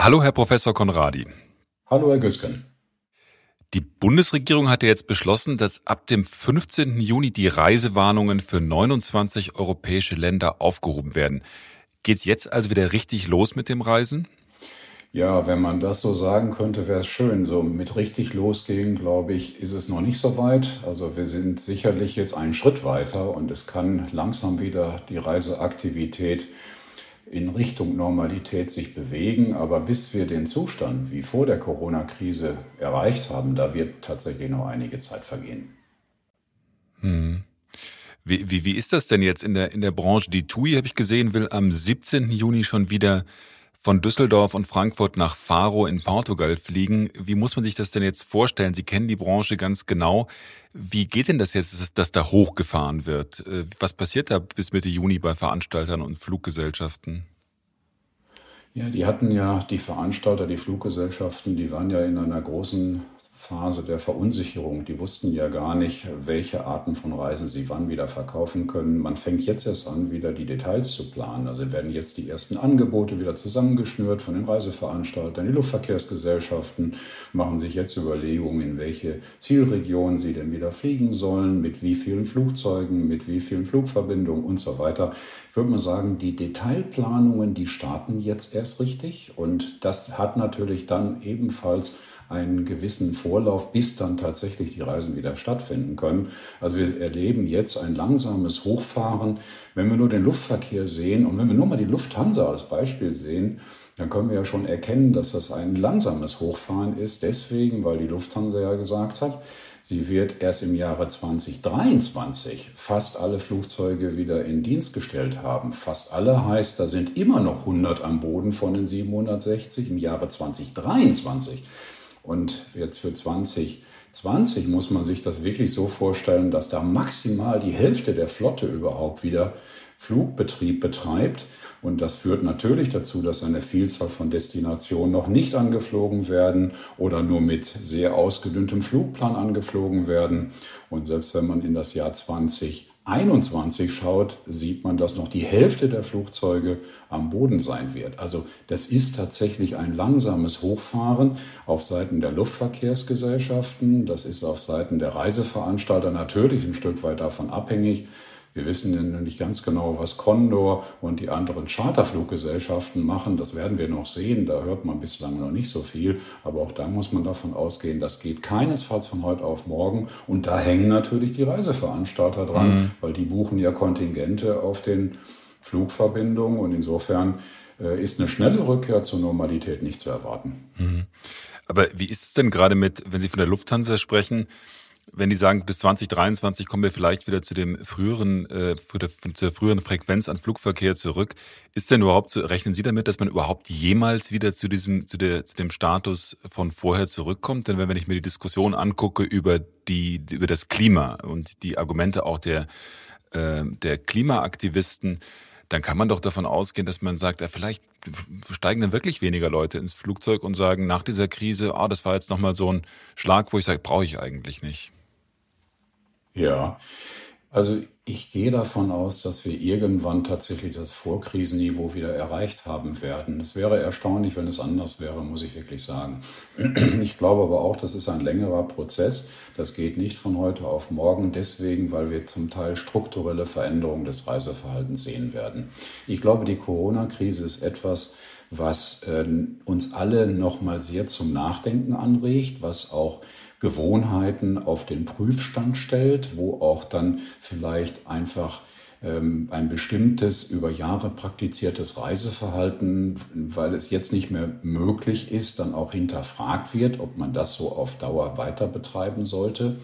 Hallo, Herr Professor Konradi. Hallo, Herr Güsken. Die Bundesregierung hat ja jetzt beschlossen, dass ab dem 15. Juni die Reisewarnungen für 29 europäische Länder aufgehoben werden. Geht's jetzt also wieder richtig los mit dem Reisen? Ja, wenn man das so sagen könnte, wäre es schön. So mit richtig losgehen, glaube ich, ist es noch nicht so weit. Also wir sind sicherlich jetzt einen Schritt weiter und es kann langsam wieder die Reiseaktivität in Richtung Normalität sich bewegen. Aber bis wir den Zustand wie vor der Corona-Krise erreicht haben, da wird tatsächlich noch einige Zeit vergehen. Hm. Wie, wie, wie ist das denn jetzt in der, in der Branche? Die TUI, habe ich gesehen, will am 17. Juni schon wieder von Düsseldorf und Frankfurt nach Faro in Portugal fliegen. Wie muss man sich das denn jetzt vorstellen? Sie kennen die Branche ganz genau. Wie geht denn das jetzt, dass da hochgefahren wird? Äh, was passiert da bis Mitte Juni bei Veranstaltern und Fluggesellschaften? Ja, die hatten ja die Veranstalter, die Fluggesellschaften, die waren ja in einer großen Phase der Verunsicherung. Die wussten ja gar nicht, welche Arten von Reisen sie wann wieder verkaufen können. Man fängt jetzt erst an, wieder die Details zu planen. Also werden jetzt die ersten Angebote wieder zusammengeschnürt von den Reiseveranstaltern. Die Luftverkehrsgesellschaften machen sich jetzt Überlegungen, in welche Zielregionen sie denn wieder fliegen sollen, mit wie vielen Flugzeugen, mit wie vielen Flugverbindungen und so weiter. Ich würde mal sagen, die Detailplanungen, die starten jetzt erst richtig. Und das hat natürlich dann ebenfalls einen gewissen Vorlauf, bis dann tatsächlich die Reisen wieder stattfinden können. Also wir erleben jetzt ein langsames Hochfahren. Wenn wir nur den Luftverkehr sehen und wenn wir nur mal die Lufthansa als Beispiel sehen, dann können wir ja schon erkennen, dass das ein langsames Hochfahren ist. Deswegen, weil die Lufthansa ja gesagt hat, sie wird erst im Jahre 2023 fast alle Flugzeuge wieder in Dienst gestellt haben. Fast alle heißt, da sind immer noch 100 am Boden von den 760 im Jahre 2023. Und jetzt für 2020 muss man sich das wirklich so vorstellen, dass da maximal die Hälfte der Flotte überhaupt wieder Flugbetrieb betreibt. Und das führt natürlich dazu, dass eine Vielzahl von Destinationen noch nicht angeflogen werden oder nur mit sehr ausgedünntem Flugplan angeflogen werden. Und selbst wenn man in das Jahr 20 21 schaut, sieht man, dass noch die Hälfte der Flugzeuge am Boden sein wird. Also das ist tatsächlich ein langsames Hochfahren auf Seiten der Luftverkehrsgesellschaften. Das ist auf Seiten der Reiseveranstalter natürlich ein Stück weit davon abhängig, wir wissen ja nicht ganz genau, was Condor und die anderen Charterfluggesellschaften machen. Das werden wir noch sehen. Da hört man bislang noch nicht so viel. Aber auch da muss man davon ausgehen, das geht keinesfalls von heute auf morgen. Und da hängen natürlich die Reiseveranstalter dran, mhm. weil die buchen ja Kontingente auf den Flugverbindungen. Und insofern äh, ist eine schnelle Rückkehr zur Normalität nicht zu erwarten. Mhm. Aber wie ist es denn gerade mit, wenn Sie von der Lufthansa sprechen? Wenn die sagen, bis 2023 kommen wir vielleicht wieder zu dem früheren, äh, zur früheren Frequenz an Flugverkehr zurück, ist denn überhaupt zu, rechnen Sie damit, dass man überhaupt jemals wieder zu diesem, zu, der, zu dem Status von vorher zurückkommt? Denn wenn ich mir die Diskussion angucke über die, über das Klima und die Argumente auch der, äh, der Klimaaktivisten, dann kann man doch davon ausgehen, dass man sagt, ja, vielleicht steigen dann wirklich weniger Leute ins Flugzeug und sagen nach dieser Krise, ah, oh, das war jetzt nochmal so ein Schlag, wo ich sage, brauche ich eigentlich nicht. Ja, also ich gehe davon aus, dass wir irgendwann tatsächlich das Vorkrisenniveau wieder erreicht haben werden. Es wäre erstaunlich, wenn es anders wäre, muss ich wirklich sagen. Ich glaube aber auch, das ist ein längerer Prozess. Das geht nicht von heute auf morgen, deswegen, weil wir zum Teil strukturelle Veränderungen des Reiseverhaltens sehen werden. Ich glaube, die Corona-Krise ist etwas, was äh, uns alle nochmal sehr zum Nachdenken anregt, was auch Gewohnheiten auf den Prüfstand stellt, wo auch dann vielleicht einfach ähm, ein bestimmtes über Jahre praktiziertes Reiseverhalten, weil es jetzt nicht mehr möglich ist, dann auch hinterfragt wird, ob man das so auf Dauer weiter betreiben sollte.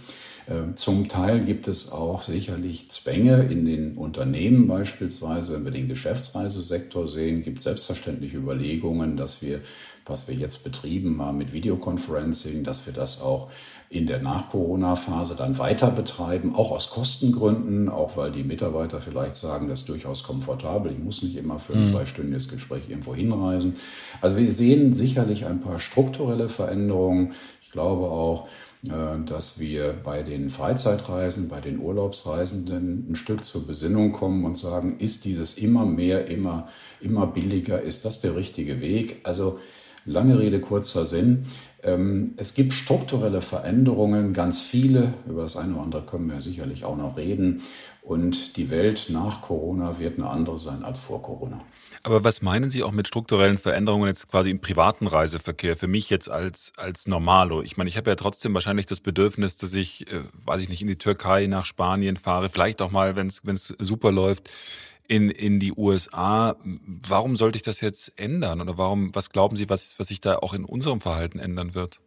Ähm, zum Teil gibt es auch sicherlich Zwänge in den Unternehmen beispielsweise. Wenn wir den Geschäftsreisesektor sehen, gibt es selbstverständlich Überlegungen, dass wir was wir jetzt betrieben haben mit Videoconferencing, dass wir das auch in der Nach-Corona-Phase dann weiter betreiben, auch aus Kostengründen, auch weil die Mitarbeiter vielleicht sagen, das ist durchaus komfortabel, ich muss nicht immer für ein mhm. zweistündiges Gespräch irgendwo hinreisen. Also wir sehen sicherlich ein paar strukturelle Veränderungen. Ich glaube auch, äh, dass wir bei den Freizeitreisen, bei den Urlaubsreisenden ein Stück zur Besinnung kommen und sagen, ist dieses immer mehr, immer, immer billiger, ist das der richtige Weg? Also Lange Rede, kurzer Sinn. Ähm, es gibt strukturelle Veränderungen, ganz viele. Über das eine oder andere können wir sicherlich auch noch reden. Und die Welt nach Corona wird eine andere sein als vor Corona. Aber was meinen Sie auch mit strukturellen Veränderungen jetzt quasi im privaten Reiseverkehr? Für mich jetzt als, als Normalo. Ich meine, ich habe ja trotzdem wahrscheinlich das Bedürfnis, dass ich, äh, weiß ich nicht, in die Türkei, nach Spanien fahre, vielleicht auch mal, wenn es super läuft, in, in die USA. Warum sollte ich das jetzt ändern? Oder warum, was glauben Sie, was, was sich da auch in unserem Verhalten ändern wird?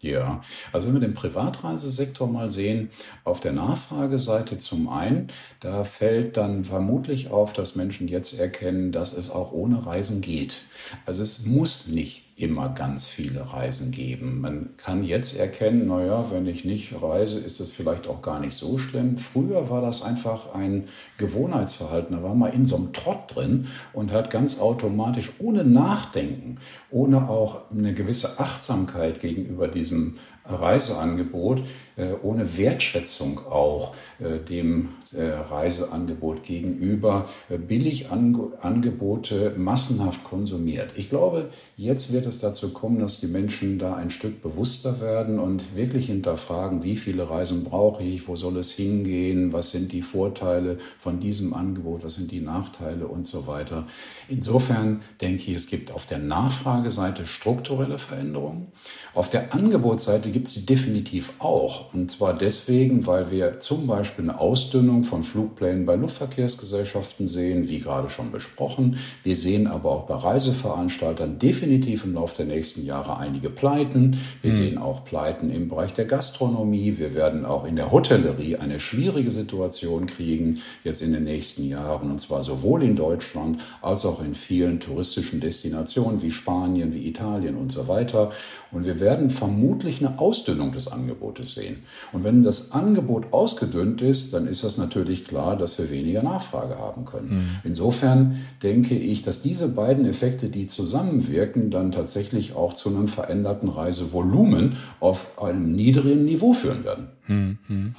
Ja, also wenn wir den Privatreisesektor mal sehen, auf der Nachfrageseite zum einen, da fällt dann vermutlich auf, dass Menschen jetzt erkennen, dass es auch ohne Reisen geht. Also es muss nicht immer ganz viele Reisen geben. Man kann jetzt erkennen, naja, wenn ich nicht reise, ist es vielleicht auch gar nicht so schlimm. Früher war das einfach ein Gewohnheitsverhalten. Da war man in so einem Trott drin und hat ganz automatisch, ohne Nachdenken, ohne auch eine gewisse Achtsamkeit gegenüber diesem Reiseangebot, äh, ohne Wertschätzung auch äh, dem Reiseangebot gegenüber Billigangebote massenhaft konsumiert. Ich glaube, jetzt wird es dazu kommen, dass die Menschen da ein Stück bewusster werden und wirklich hinterfragen, wie viele Reisen brauche ich, wo soll es hingehen, was sind die Vorteile von diesem Angebot, was sind die Nachteile und so weiter. Insofern denke ich, es gibt auf der Nachfrageseite strukturelle Veränderungen. Auf der Angebotsseite gibt es sie definitiv auch. Und zwar deswegen, weil wir zum Beispiel eine Ausdünnung von Flugplänen bei Luftverkehrsgesellschaften sehen, wie gerade schon besprochen. Wir sehen aber auch bei Reiseveranstaltern definitiv im Laufe der nächsten Jahre einige Pleiten. Wir mhm. sehen auch Pleiten im Bereich der Gastronomie. Wir werden auch in der Hotellerie eine schwierige Situation kriegen, jetzt in den nächsten Jahren. Und zwar sowohl in Deutschland als auch in vielen touristischen Destinationen wie Spanien, wie Italien und so weiter. Und wir werden vermutlich eine Ausdünnung des Angebotes sehen. Und wenn das Angebot ausgedünnt ist, dann ist das natürlich klar, dass wir weniger Nachfrage haben können. Mhm. Insofern denke ich, dass diese beiden Effekte, die zusammenwirken, dann tatsächlich auch zu einem veränderten Reisevolumen auf einem niedrigen Niveau führen werden. Mhm.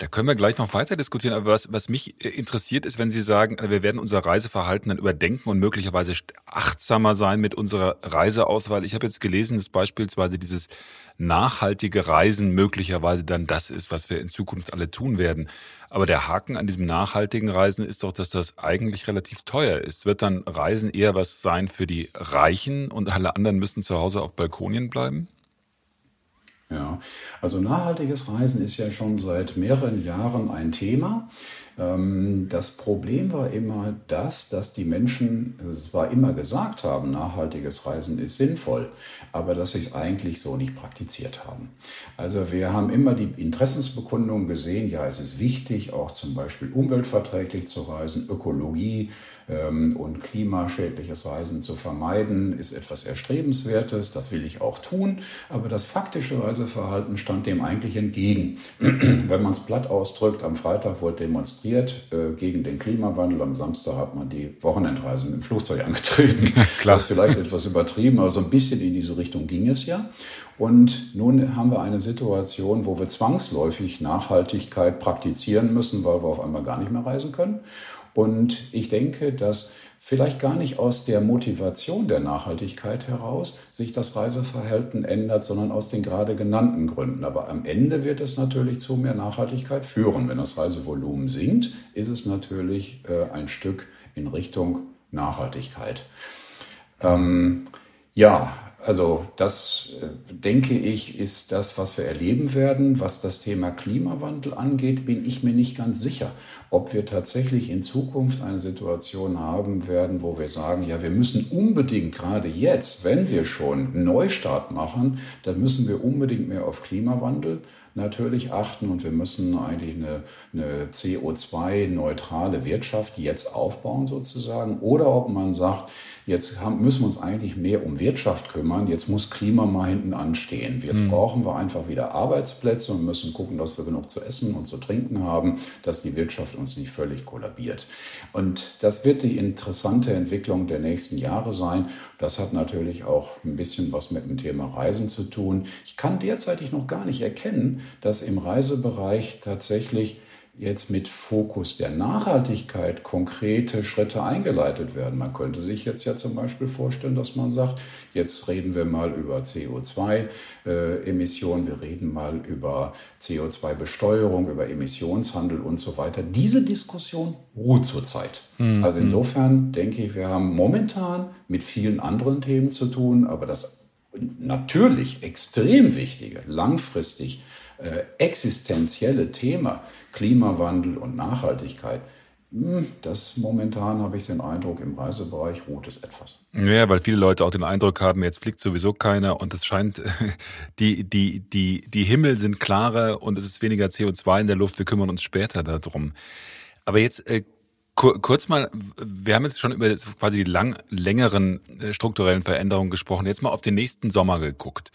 Da können wir gleich noch weiter diskutieren. Aber was, was mich äh, interessiert ist, wenn Sie sagen, äh, wir werden unser Reiseverhalten dann überdenken und möglicherweise achtsamer sein mit unserer Reiseauswahl. Ich habe jetzt gelesen, dass beispielsweise dieses nachhaltige Reisen möglicherweise dann das ist, was wir in Zukunft alle tun werden. Aber der Haken an diesem nachhaltigen Reisen ist doch, dass das eigentlich relativ teuer ist. Wird dann Reisen eher was sein für die Reichen und alle anderen müssen zu Hause auf Balkonien bleiben? Ja, also nachhaltiges Reisen ist ja schon seit mehreren Jahren ein Thema. Ähm, das Problem war immer das, dass die Menschen zwar immer gesagt haben, nachhaltiges Reisen ist sinnvoll, aber dass sie es eigentlich so nicht praktiziert haben. Also wir haben immer die Interessensbekundung gesehen, ja, es ist wichtig, auch zum Beispiel umweltverträglich zu reisen, Ökologie und klimaschädliches Reisen zu vermeiden, ist etwas Erstrebenswertes, das will ich auch tun, aber das faktische Reiseverhalten stand dem eigentlich entgegen. Wenn man es platt ausdrückt, am Freitag wurde demonstriert, äh, gegen den Klimawandel. Am Samstag hat man die Wochenendreisen im Flugzeug angetreten. Klar. Das ist vielleicht etwas übertrieben, aber so ein bisschen in diese Richtung ging es ja. Und nun haben wir eine Situation, wo wir zwangsläufig Nachhaltigkeit praktizieren müssen, weil wir auf einmal gar nicht mehr reisen können. Und ich denke, dass vielleicht gar nicht aus der Motivation der Nachhaltigkeit heraus sich das Reiseverhalten ändert, sondern aus den gerade genannten Gründen. Aber am Ende wird es natürlich zu mehr Nachhaltigkeit führen. Wenn das Reisevolumen sinkt, ist es natürlich äh, ein Stück in Richtung Nachhaltigkeit. Ähm, ja, also das, äh, denke ich, ist das, was wir erleben werden. Was das Thema Klimawandel angeht, bin ich mir nicht ganz sicher, ob wir tatsächlich in Zukunft eine Situation haben werden, wo wir sagen, ja, wir müssen unbedingt gerade jetzt, wenn wir schon Neustart machen, dann müssen wir unbedingt mehr auf Klimawandel natürlich achten und wir müssen eigentlich eine, eine CO2-neutrale Wirtschaft jetzt aufbauen sozusagen. Oder ob man sagt, jetzt haben, müssen wir uns eigentlich mehr um Wirtschaft kümmern, jetzt muss Klima mal hinten anstehen. Jetzt mhm. brauchen wir einfach wieder Arbeitsplätze und müssen gucken, dass wir genug zu essen und zu trinken haben, dass die Wirtschaft uns nicht völlig kollabiert. Und das wird die interessante Entwicklung der nächsten Jahre sein. Das hat natürlich auch ein bisschen was mit dem Thema Reisen zu tun. Ich kann derzeitig noch gar nicht erkennen, dass im Reisebereich tatsächlich jetzt mit Fokus der Nachhaltigkeit konkrete Schritte eingeleitet werden. Man könnte sich jetzt ja zum Beispiel vorstellen, dass man sagt, jetzt reden wir mal über CO2-Emissionen, äh, wir reden mal über CO2-Besteuerung, über Emissionshandel und so weiter. Diese Diskussion ruht zurzeit. Mhm. Also insofern denke ich, wir haben momentan mit vielen anderen Themen zu tun, aber das natürlich extrem wichtige, langfristig äh, existenzielle Thema Klimawandel und Nachhaltigkeit, hm, das momentan habe ich den Eindruck, im Reisebereich ruht es etwas. Ja, weil viele Leute auch den Eindruck haben, jetzt fliegt sowieso keiner und es scheint, die, die, die, die Himmel sind klarer und es ist weniger CO2 in der Luft, wir kümmern uns später darum. Aber jetzt äh, Kurz mal, wir haben jetzt schon über quasi die lang, längeren äh, strukturellen Veränderungen gesprochen. Jetzt mal auf den nächsten Sommer geguckt.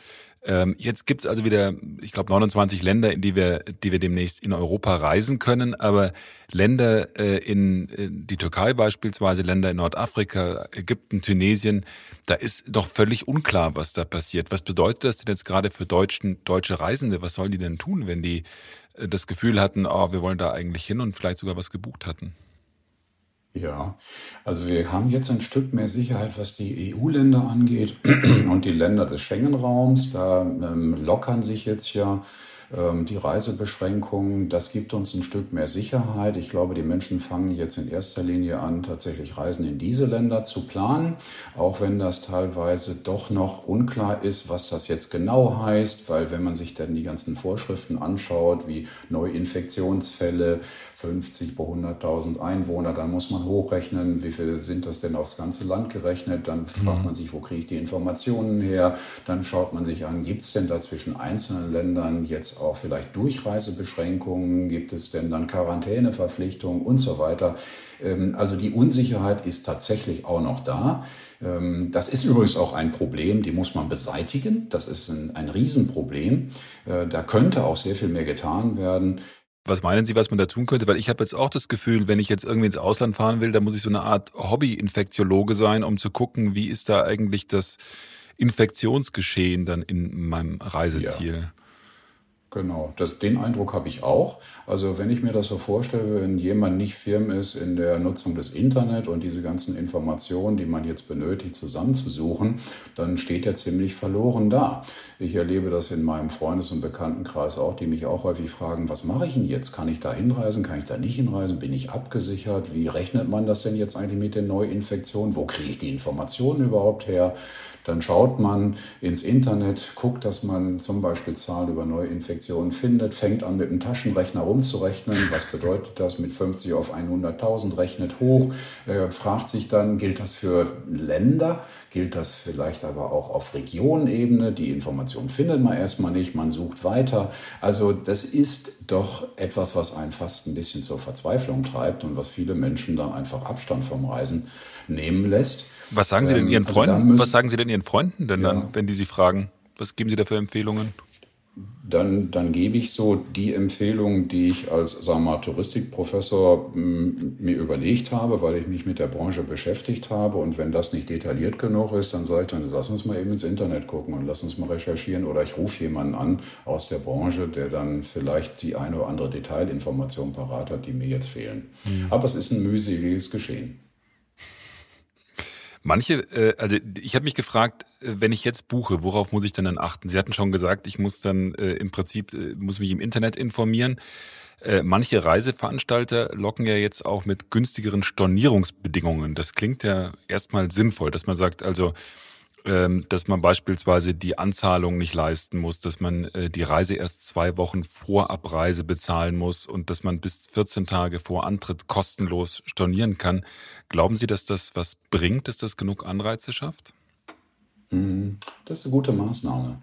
Ähm, jetzt gibt's also wieder, ich glaube, 29 Länder, in die wir, die wir demnächst in Europa reisen können. Aber Länder äh, in, in die Türkei beispielsweise, Länder in Nordafrika, Ägypten, Tunesien, da ist doch völlig unklar, was da passiert. Was bedeutet das denn jetzt gerade für Deutschen, deutsche Reisende? Was sollen die denn tun, wenn die äh, das Gefühl hatten, oh, wir wollen da eigentlich hin und vielleicht sogar was gebucht hatten? Ja, also wir haben jetzt ein Stück mehr Sicherheit, was die EU-Länder angeht und die Länder des Schengen-Raums. Da ähm, lockern sich jetzt ja die Reisebeschränkungen, das gibt uns ein Stück mehr Sicherheit. Ich glaube, die Menschen fangen jetzt in erster Linie an, tatsächlich Reisen in diese Länder zu planen, auch wenn das teilweise doch noch unklar ist, was das jetzt genau heißt, weil wenn man sich dann die ganzen Vorschriften anschaut, wie Neuinfektionsfälle, 50 pro 100.000 Einwohner, dann muss man hochrechnen, wie viel sind das denn aufs ganze Land gerechnet, dann fragt mhm. man sich, wo kriege ich die Informationen her, dann schaut man sich an, gibt es denn da zwischen einzelnen Ländern jetzt auch vielleicht Durchreisebeschränkungen? Gibt es denn dann Quarantäneverpflichtungen und so weiter? Ähm, also die Unsicherheit ist tatsächlich auch noch da. Ähm, das ist übrigens auch ein Problem, die muss man beseitigen. Das ist ein, ein Riesenproblem. Äh, da könnte auch sehr viel mehr getan werden. Was meinen Sie, was man da tun könnte? Weil ich habe jetzt auch das Gefühl, wenn ich jetzt irgendwie ins Ausland fahren will, dann muss ich so eine Art Hobby-Infektiologe sein, um zu gucken, wie ist da eigentlich das Infektionsgeschehen dann in meinem Reiseziel. Ja. Genau, das, den Eindruck habe ich auch. Also wenn ich mir das so vorstelle, wenn jemand nicht firm ist in der Nutzung des Internet und diese ganzen Informationen, die man jetzt benötigt, zusammenzusuchen, dann steht er ziemlich verloren da. Ich erlebe das in meinem Freundes- und Bekanntenkreis auch, die mich auch häufig fragen, was mache ich denn jetzt? Kann ich da hinreisen? Kann ich da nicht hinreisen? Bin ich abgesichert? Wie rechnet man das denn jetzt eigentlich mit den Neuinfektionen? Wo kriege ich die Informationen überhaupt her? Dann schaut man ins Internet, guckt, dass man zum Beispiel Zahlen über Neuinfektionen findet, fängt an mit dem Taschenrechner rumzurechnen. Was bedeutet das? Mit 50 auf 100.000 rechnet hoch, äh, fragt sich dann, gilt das für Länder? Gilt das vielleicht aber auch auf Regionenebene? Die Information findet man erstmal nicht, man sucht weiter. Also das ist doch etwas, was einen fast ein bisschen zur Verzweiflung treibt und was viele Menschen dann einfach Abstand vom Reisen nehmen lässt. Was sagen Sie denn Ihren ähm, also Freunden? was sagen Sie denn Ihren Freunden denn ja. dann, wenn die Sie fragen? Was geben Sie da für Empfehlungen? Dann, dann gebe ich so die Empfehlungen, die ich als sagen wir mal, Touristikprofessor hm, mir überlegt habe, weil ich mich mit der Branche beschäftigt habe. Und wenn das nicht detailliert genug ist, dann sage ich dann, lass uns mal eben ins Internet gucken und lass uns mal recherchieren. Oder ich rufe jemanden an aus der Branche, der dann vielleicht die eine oder andere Detailinformation parat hat, die mir jetzt fehlen. Mhm. Aber es ist ein mühseliges Geschehen. Manche, äh, also ich habe mich gefragt, äh, wenn ich jetzt buche, worauf muss ich denn dann achten? Sie hatten schon gesagt, ich muss dann äh, im Prinzip, äh, muss mich im Internet informieren. Äh, manche Reiseveranstalter locken ja jetzt auch mit günstigeren Stornierungsbedingungen. Das klingt ja erstmal sinnvoll, dass man sagt, also dass man beispielsweise die Anzahlung nicht leisten muss, dass man äh, die Reise erst zwei Wochen vor Abreise bezahlen muss und dass man bis 14 Tage vor Antritt kostenlos stornieren kann. Glauben Sie, dass das was bringt, dass das genug Anreize schafft? Mhm. Das ist eine gute Maßnahme.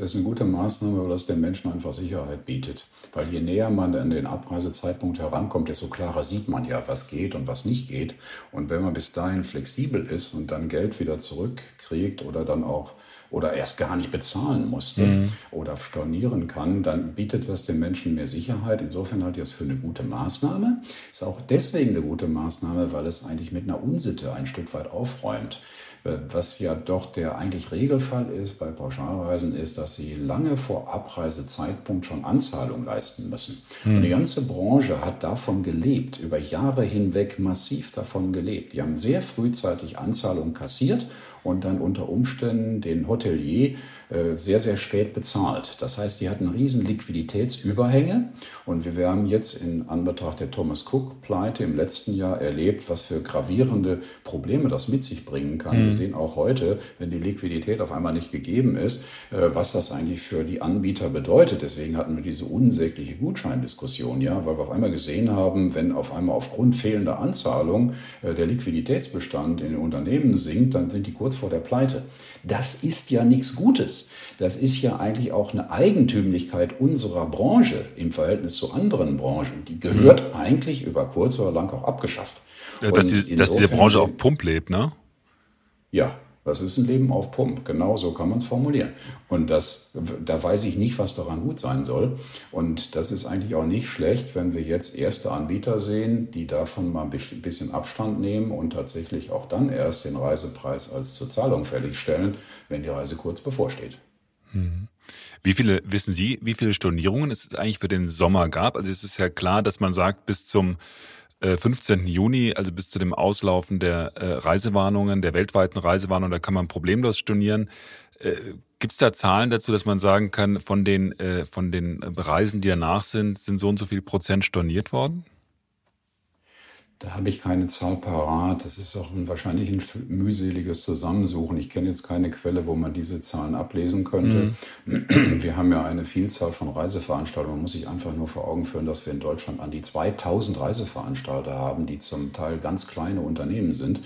Das ist eine gute Maßnahme, weil das den Menschen einfach Sicherheit bietet. Weil je näher man an den Abreisezeitpunkt herankommt, desto klarer sieht man ja, was geht und was nicht geht. Und wenn man bis dahin flexibel ist und dann Geld wieder zurückkriegt oder dann auch oder erst gar nicht bezahlen musste mhm. oder stornieren kann, dann bietet das den Menschen mehr Sicherheit. Insofern halte ich das für eine gute Maßnahme. Ist auch deswegen eine gute Maßnahme, weil es eigentlich mit einer Unsitte ein Stück weit aufräumt. Äh, was ja doch der eigentlich Regelfall ist bei Pauschalreisen, ist, dass sie lange vor Abreisezeitpunkt schon Anzahlung leisten müssen. Mhm. Und die ganze Branche hat davon gelebt, über Jahre hinweg massiv davon gelebt. Die haben sehr frühzeitig Anzahlung kassiert und dann unter Umständen den Hotelier sehr, sehr spät bezahlt. Das heißt, die hatten riesen Liquiditätsüberhänge und wir haben jetzt in Anbetracht der Thomas Cook-Pleite im letzten Jahr erlebt, was für gravierende Probleme das mit sich bringen kann. Mhm. Wir sehen auch heute, wenn die Liquidität auf einmal nicht gegeben ist, äh, was das eigentlich für die Anbieter bedeutet. Deswegen hatten wir diese unsägliche Gutscheindiskussion, ja, weil wir auf einmal gesehen haben, wenn auf einmal aufgrund fehlender Anzahlung äh, der Liquiditätsbestand in den Unternehmen sinkt, dann sind die kurz vor der Pleite. Das ist ja nichts Gutes. Das ist ja eigentlich auch eine Eigentümlichkeit unserer Branche im Verhältnis zu anderen Branchen. Die gehört mhm. eigentlich über kurz oder lang auch abgeschafft. Ja, dass, die, dass diese Branche auf Pump lebt, ne? Ja, das ist ein Leben auf Pump. Genau so kann man es formulieren. Und das, da weiß ich nicht, was daran gut sein soll. Und das ist eigentlich auch nicht schlecht, wenn wir jetzt erste Anbieter sehen, die davon mal ein bisschen Abstand nehmen und tatsächlich auch dann erst den Reisepreis als zur Zahlung fällig stellen, wenn die Reise kurz bevorsteht. Mhm. Wie viele, wissen Sie, wie viele Stornierungen es eigentlich für den Sommer gab? Also es ist ja klar, dass man sagt, bis zum 15. Äh, Juni, also bis zu dem Auslaufen der äh, Reisewarnungen, der weltweiten Reisewarnungen, da kann man problemlos stornieren. Äh, Gibt es da Zahlen dazu, dass man sagen kann, von den, von den Reisen, die danach sind, sind so und so viel Prozent storniert worden? Da habe ich keine Zahl parat. Das ist auch ein, wahrscheinlich ein mühseliges Zusammensuchen. Ich kenne jetzt keine Quelle, wo man diese Zahlen ablesen könnte. Mhm. Wir haben ja eine Vielzahl von Reiseveranstaltungen. Man muss sich einfach nur vor Augen führen, dass wir in Deutschland an die 2000 Reiseveranstalter haben, die zum Teil ganz kleine Unternehmen sind.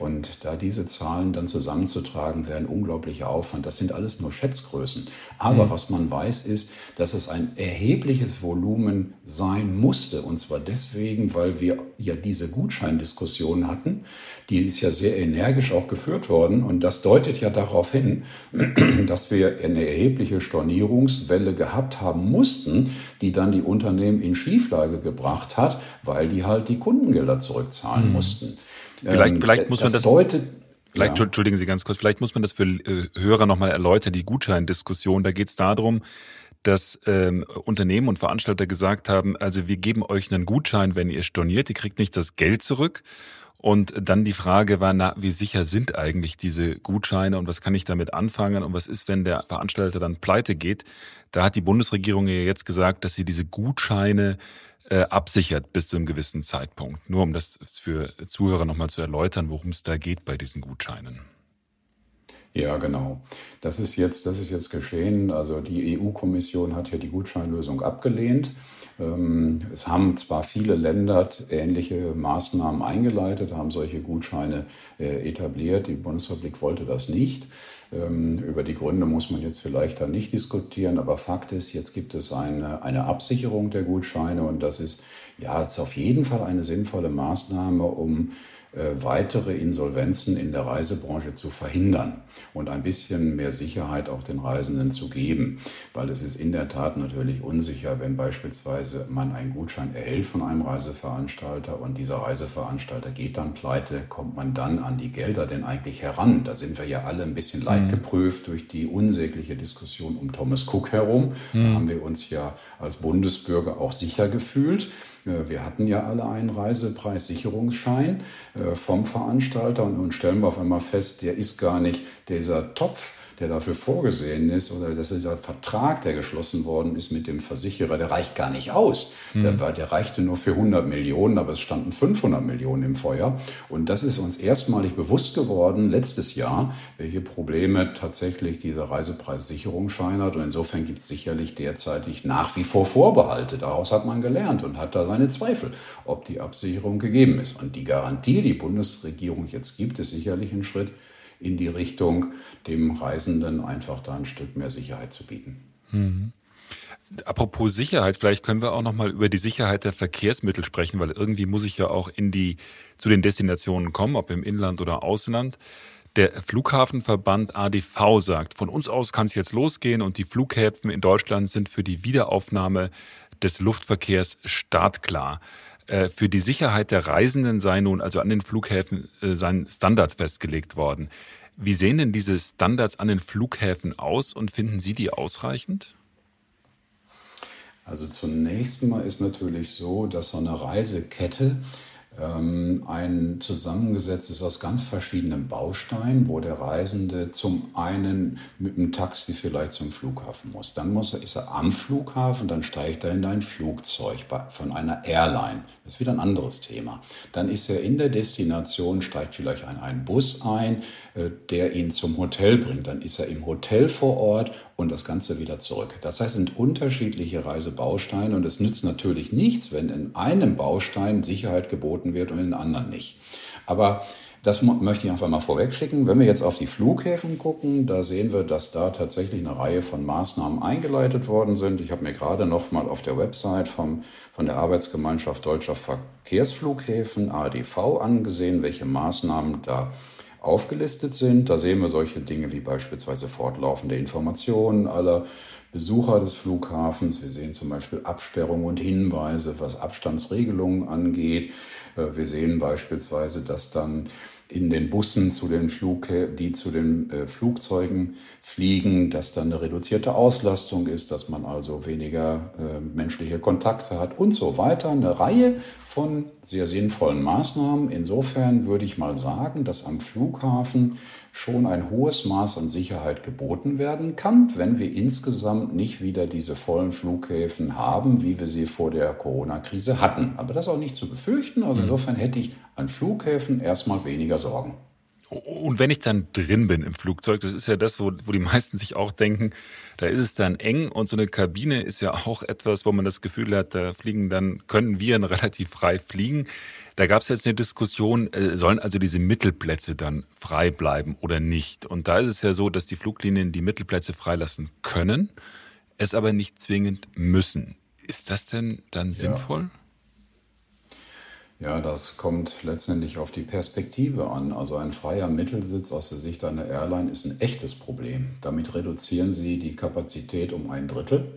Und da diese Zahlen dann zusammenzutragen, wäre ein unglaublicher Aufwand. Das sind alles nur Schätzgrößen. Aber mhm. was man weiß, ist, dass es ein erhebliches Volumen sein musste. Und zwar deswegen, weil wir ja diese diese Gutscheindiskussion hatten. Die ist ja sehr energisch auch geführt worden und das deutet ja darauf hin, dass wir eine erhebliche Stornierungswelle gehabt haben mussten, die dann die Unternehmen in Schieflage gebracht hat, weil die halt die Kundengelder zurückzahlen mhm. mussten. Vielleicht, ähm, vielleicht muss man das, das deutet, Vielleicht, ja. entschuldigen Sie ganz kurz, vielleicht muss man das für äh, Hörer nochmal erläutern, die Gutscheindiskussion. Da geht es darum, dass ähm, Unternehmen und Veranstalter gesagt haben, also wir geben euch einen Gutschein, wenn ihr storniert, ihr kriegt nicht das Geld zurück. Und dann die Frage war, na, wie sicher sind eigentlich diese Gutscheine und was kann ich damit anfangen und was ist, wenn der Veranstalter dann pleite geht? Da hat die Bundesregierung ja jetzt gesagt, dass sie diese Gutscheine äh, absichert bis zu einem gewissen Zeitpunkt. Nur um das für Zuhörer nochmal zu erläutern, worum es da geht bei diesen Gutscheinen. Ja, genau. Das ist jetzt, das ist jetzt geschehen. Also die EU-Kommission hat ja die Gutscheinlösung abgelehnt. Ähm, es haben zwar viele Länder ähnliche Maßnahmen eingeleitet, haben solche Gutscheine äh, etabliert. Die Bundesrepublik wollte das nicht. Ähm, über die Gründe muss man jetzt vielleicht dann nicht diskutieren, aber Fakt ist, jetzt gibt es eine, eine Absicherung der Gutscheine und das ist, ja, ist auf jeden Fall eine sinnvolle Maßnahme, um weitere Insolvenzen in der Reisebranche zu verhindern und ein bisschen mehr Sicherheit auch den Reisenden zu geben. Weil es ist in der Tat natürlich unsicher, wenn beispielsweise man einen Gutschein erhält von einem Reiseveranstalter und dieser Reiseveranstalter geht dann pleite, kommt man dann an die Gelder denn eigentlich heran? Da sind wir ja alle ein bisschen leidgeprüft mhm. durch die unsägliche Diskussion um Thomas Cook herum. Mhm. Da haben wir uns ja als Bundesbürger auch sicher gefühlt. Äh, wir hatten ja alle einen Reisepreissicherungsschein äh, vom Veranstalter. Und nun stellen wir auf einmal fest, der ist gar nicht dieser Topf der dafür vorgesehen ist, oder dass dieser Vertrag, der geschlossen worden ist mit dem Versicherer, der reicht gar nicht aus. Mhm. Der, war, der reichte nur für 100 Millionen, aber es standen 500 Millionen im Feuer. Und das ist uns erstmalig bewusst geworden letztes Jahr, welche Probleme tatsächlich diese Reisepreissicherung hat. Und insofern gibt es sicherlich derzeitig nach wie vor Vorbehalte. Daraus hat man gelernt und hat da seine Zweifel, ob die Absicherung gegeben ist. Und die Garantie, die die Bundesregierung jetzt gibt, ist sicherlich ein Schritt in die Richtung, dem Reisenden einfach da ein Stück mehr Sicherheit zu bieten. Mhm. Apropos Sicherheit, vielleicht können wir auch noch mal über die Sicherheit der Verkehrsmittel sprechen, weil irgendwie muss ich ja auch in die zu den Destinationen kommen, ob im Inland oder Ausland. Der Flughafenverband ADV sagt, von uns aus kann es jetzt losgehen und die Flughäfen in Deutschland sind für die Wiederaufnahme des Luftverkehrs startklar. Äh, für die Sicherheit der Reisenden sei nun also an den Flughäfen äh, Standards festgelegt worden. Wie sehen denn diese Standards an den Flughäfen aus und finden Sie die ausreichend? Also zunächst mal ist natürlich so, dass so eine Reisekette ähm, ein zusammengesetzt ist aus ganz verschiedenen Bausteinen, wo der Reisende zum einen mit dem Taxi vielleicht zum Flughafen muss. Dann muss er, ist er am Flughafen, dann steigt er in ein Flugzeug von einer Airline. Das ist wieder ein anderes Thema. Dann ist er in der Destination, steigt vielleicht ein, ein Bus ein, äh, der ihn zum Hotel bringt. Dann ist er im Hotel vor Ort und das Ganze wieder zurück. Das heißt, es sind unterschiedliche Reisebausteine und es nützt natürlich nichts, wenn in einem Baustein Sicherheit geboten wird und in anderen nicht. Aber das möchte ich einfach mal vorwegschicken. Wenn wir jetzt auf die Flughäfen gucken, da sehen wir, dass da tatsächlich eine Reihe von Maßnahmen eingeleitet worden sind. Ich habe mir gerade noch mal auf der Website vom, von der Arbeitsgemeinschaft Deutscher Verkehrsflughäfen ADV angesehen, welche Maßnahmen da aufgelistet sind. Da sehen wir solche Dinge wie beispielsweise fortlaufende Informationen aller Besucher des Flughafens. Wir sehen zum Beispiel Absperrungen und Hinweise, was Abstandsregelungen angeht. Äh, wir sehen beispielsweise, dass dann in den Bussen, zu den Flug, die zu den äh, Flugzeugen fliegen, dass dann eine reduzierte Auslastung ist, dass man also weniger äh, menschliche Kontakte hat und so weiter. Eine Reihe von sehr sinnvollen Maßnahmen. Insofern würde ich mal sagen, dass am Flughafen schon ein hohes Maß an Sicherheit geboten werden kann, wenn wir insgesamt nicht wieder diese vollen Flughäfen haben, wie wir sie vor der Corona-Krise hatten. Aber das ist auch nicht zu befürchten. Also mhm. insofern hätte ich an Flughäfen erstmal weniger Sorgen. Und wenn ich dann drin bin im Flugzeug, das ist ja das, wo, wo die meisten sich auch denken, da ist es dann eng und so eine Kabine ist ja auch etwas, wo man das Gefühl hat, da fliegen dann, können wir relativ frei fliegen. Da gab es jetzt eine Diskussion, äh, sollen also diese Mittelplätze dann frei bleiben oder nicht? Und da ist es ja so, dass die Fluglinien die Mittelplätze freilassen können, es aber nicht zwingend müssen. Ist das denn dann ja. sinnvoll? Ja, das kommt letztendlich auf die Perspektive an. Also ein freier Mittelsitz aus der Sicht einer Airline ist ein echtes Problem. Damit reduzieren Sie die Kapazität um ein Drittel.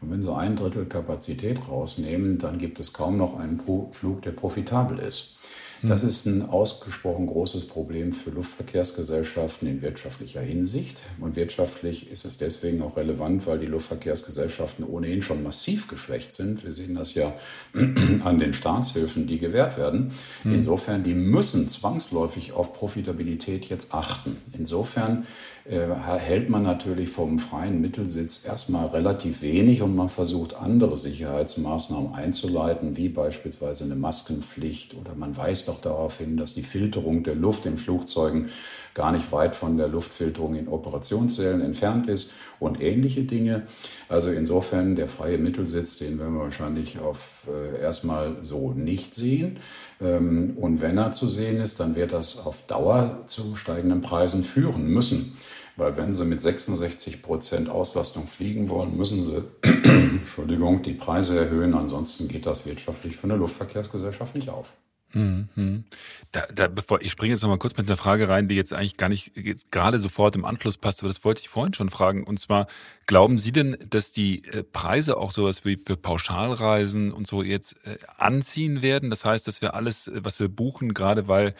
Und wenn Sie ein Drittel Kapazität rausnehmen, dann gibt es kaum noch einen Flug, der profitabel ist. Das hm. ist ein ausgesprochen großes Problem für Luftverkehrsgesellschaften in wirtschaftlicher Hinsicht. Und wirtschaftlich ist es deswegen auch relevant, weil die Luftverkehrsgesellschaften ohnehin schon massiv geschwächt sind. Wir sehen das ja an den Staatshilfen, die gewährt werden. Hm. Insofern, die müssen zwangsläufig auf Profitabilität jetzt achten. Insofern hält man natürlich vom freien Mittelsitz erstmal relativ wenig und man versucht andere Sicherheitsmaßnahmen einzuleiten, wie beispielsweise eine Maskenpflicht oder man weist auch darauf hin, dass die Filterung der Luft in Flugzeugen gar nicht weit von der Luftfilterung in Operationssälen entfernt ist und ähnliche Dinge. Also insofern der freie Mittelsitz, den werden wir wahrscheinlich auf äh, erstmal so nicht sehen. Ähm, und wenn er zu sehen ist, dann wird das auf Dauer zu steigenden Preisen führen müssen. Weil wenn Sie mit 66 Prozent Auslastung fliegen wollen, müssen Sie Entschuldigung, die Preise erhöhen. Ansonsten geht das wirtschaftlich für eine Luftverkehrsgesellschaft nicht auf. Mhm. Da, da, bevor ich springe jetzt noch mal kurz mit einer Frage rein, die jetzt eigentlich gar nicht gerade sofort im Anschluss passt, aber das wollte ich vorhin schon fragen. Und zwar, glauben Sie denn, dass die äh, Preise auch sowas wie für Pauschalreisen und so jetzt äh, anziehen werden? Das heißt, dass wir alles, äh, was wir buchen, gerade weil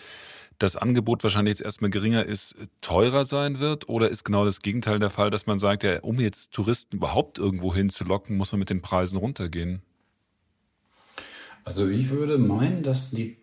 das Angebot wahrscheinlich jetzt erstmal geringer ist, teurer sein wird? Oder ist genau das Gegenteil der Fall, dass man sagt, ja, um jetzt Touristen überhaupt irgendwo hinzulocken, muss man mit den Preisen runtergehen? Also ich würde meinen, dass die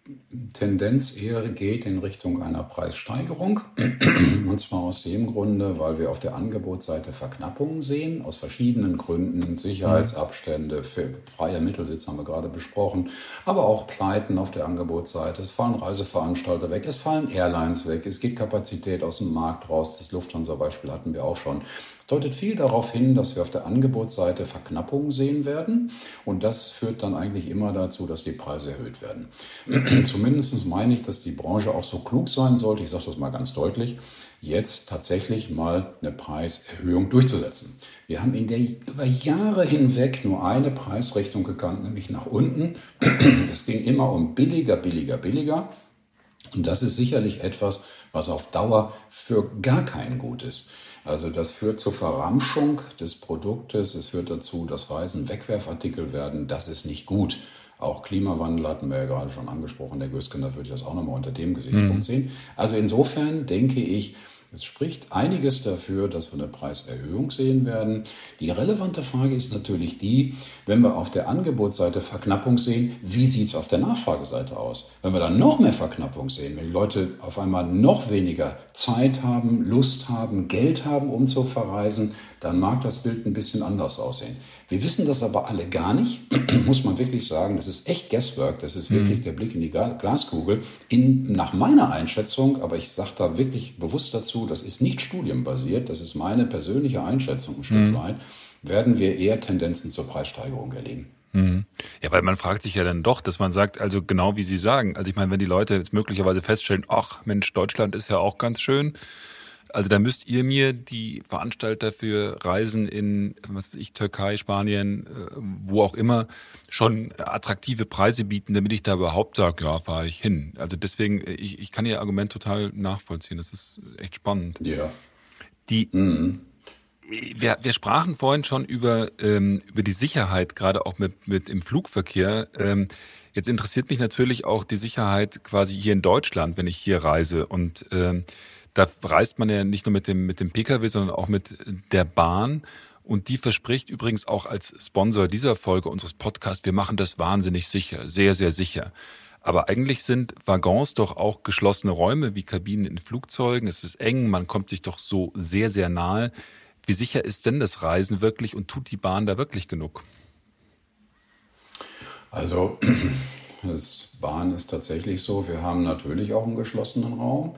Tendenz eher geht in Richtung einer Preissteigerung. Und zwar aus dem Grunde, weil wir auf der Angebotsseite Verknappungen sehen, aus verschiedenen Gründen. Sicherheitsabstände, für freie Mittelsitz haben wir gerade besprochen, aber auch Pleiten auf der Angebotsseite. Es fallen Reiseveranstalter weg, es fallen Airlines weg, es geht Kapazität aus dem Markt raus. Das Lufthansa-Beispiel hatten wir auch schon. Deutet viel darauf hin, dass wir auf der Angebotsseite Verknappungen sehen werden. Und das führt dann eigentlich immer dazu, dass die Preise erhöht werden. Zumindest meine ich, dass die Branche auch so klug sein sollte, ich sage das mal ganz deutlich, jetzt tatsächlich mal eine Preiserhöhung durchzusetzen. Wir haben in der über Jahre hinweg nur eine Preisrichtung gekannt, nämlich nach unten. Es ging immer um billiger, billiger, billiger. Und das ist sicherlich etwas, was auf Dauer für gar keinen gut ist. Also das führt zur Verramschung des Produktes, es führt dazu, dass Reisen Wegwerfartikel werden. Das ist nicht gut. Auch Klimawandel hatten wir ja gerade schon angesprochen. Der Gösken, da würde ich das auch nochmal unter dem Gesichtspunkt mhm. sehen. Also insofern denke ich, Es spricht einiges dafür, dass wir eine Preiserhöhung sehen werden. Die relevante Frage ist natürlich die, wenn wir auf der Angebotsseite Verknappung sehen, wie sieht es auf der Nachfrageseite aus? Wenn wir dann noch mehr Verknappung sehen, wenn die Leute auf einmal noch weniger Zeit haben, Lust haben, Geld haben, um zu verreisen, dann mag das Bild ein bisschen anders aussehen. Wir wissen das aber alle gar nicht, muss man wirklich sagen. Das ist echt Guesswork, das ist wirklich mhm. der Blick in die Glaskugel. In, nach meiner Einschätzung, aber ich sage da wirklich bewusst dazu, das ist nicht studienbasiert, das ist meine persönliche Einschätzung ein Stück mhm. weit, werden wir eher Tendenzen zur Preissteigerung erleben. Mhm. Ja, weil man fragt sich ja dann doch, dass man sagt, also genau wie Sie sagen, also ich meine, wenn die Leute jetzt möglicherweise feststellen, ach Mensch, Deutschland ist ja auch ganz schön, also da müsst ihr mir die Veranstalter für Reisen in, was weiß ich, Türkei, Spanien, äh, wo auch immer, schon attraktive Preise bieten, damit ich da überhaupt sage, ja, fahre ich hin. Also deswegen, äh, ich, ich kann Ihr Argument total nachvollziehen. Das ist echt spannend. Ja. Die, mhm. wir, wir sprachen vorhin schon über, ähm, über die Sicherheit, gerade auch mit, mit im Flugverkehr. Ähm, jetzt interessiert mich natürlich auch die Sicherheit quasi hier in Deutschland, wenn ich hier reise. Und ähm, da reist man ja nicht nur mit dem, mit dem Pkw, sondern auch mit der Bahn. Und die verspricht übrigens auch als Sponsor dieser Folge unseres Podcasts, wir machen das wahnsinnig sicher, sehr, sehr sicher. Aber eigentlich sind Waggons doch auch geschlossene Räume wie Kabinen in Flugzeugen. Es ist eng, man kommt sich doch so sehr, sehr nahe. Wie sicher ist denn das Reisen wirklich und tut die Bahn da wirklich genug? Also, das Bahn ist tatsächlich so. Wir haben natürlich auch einen geschlossenen Raum.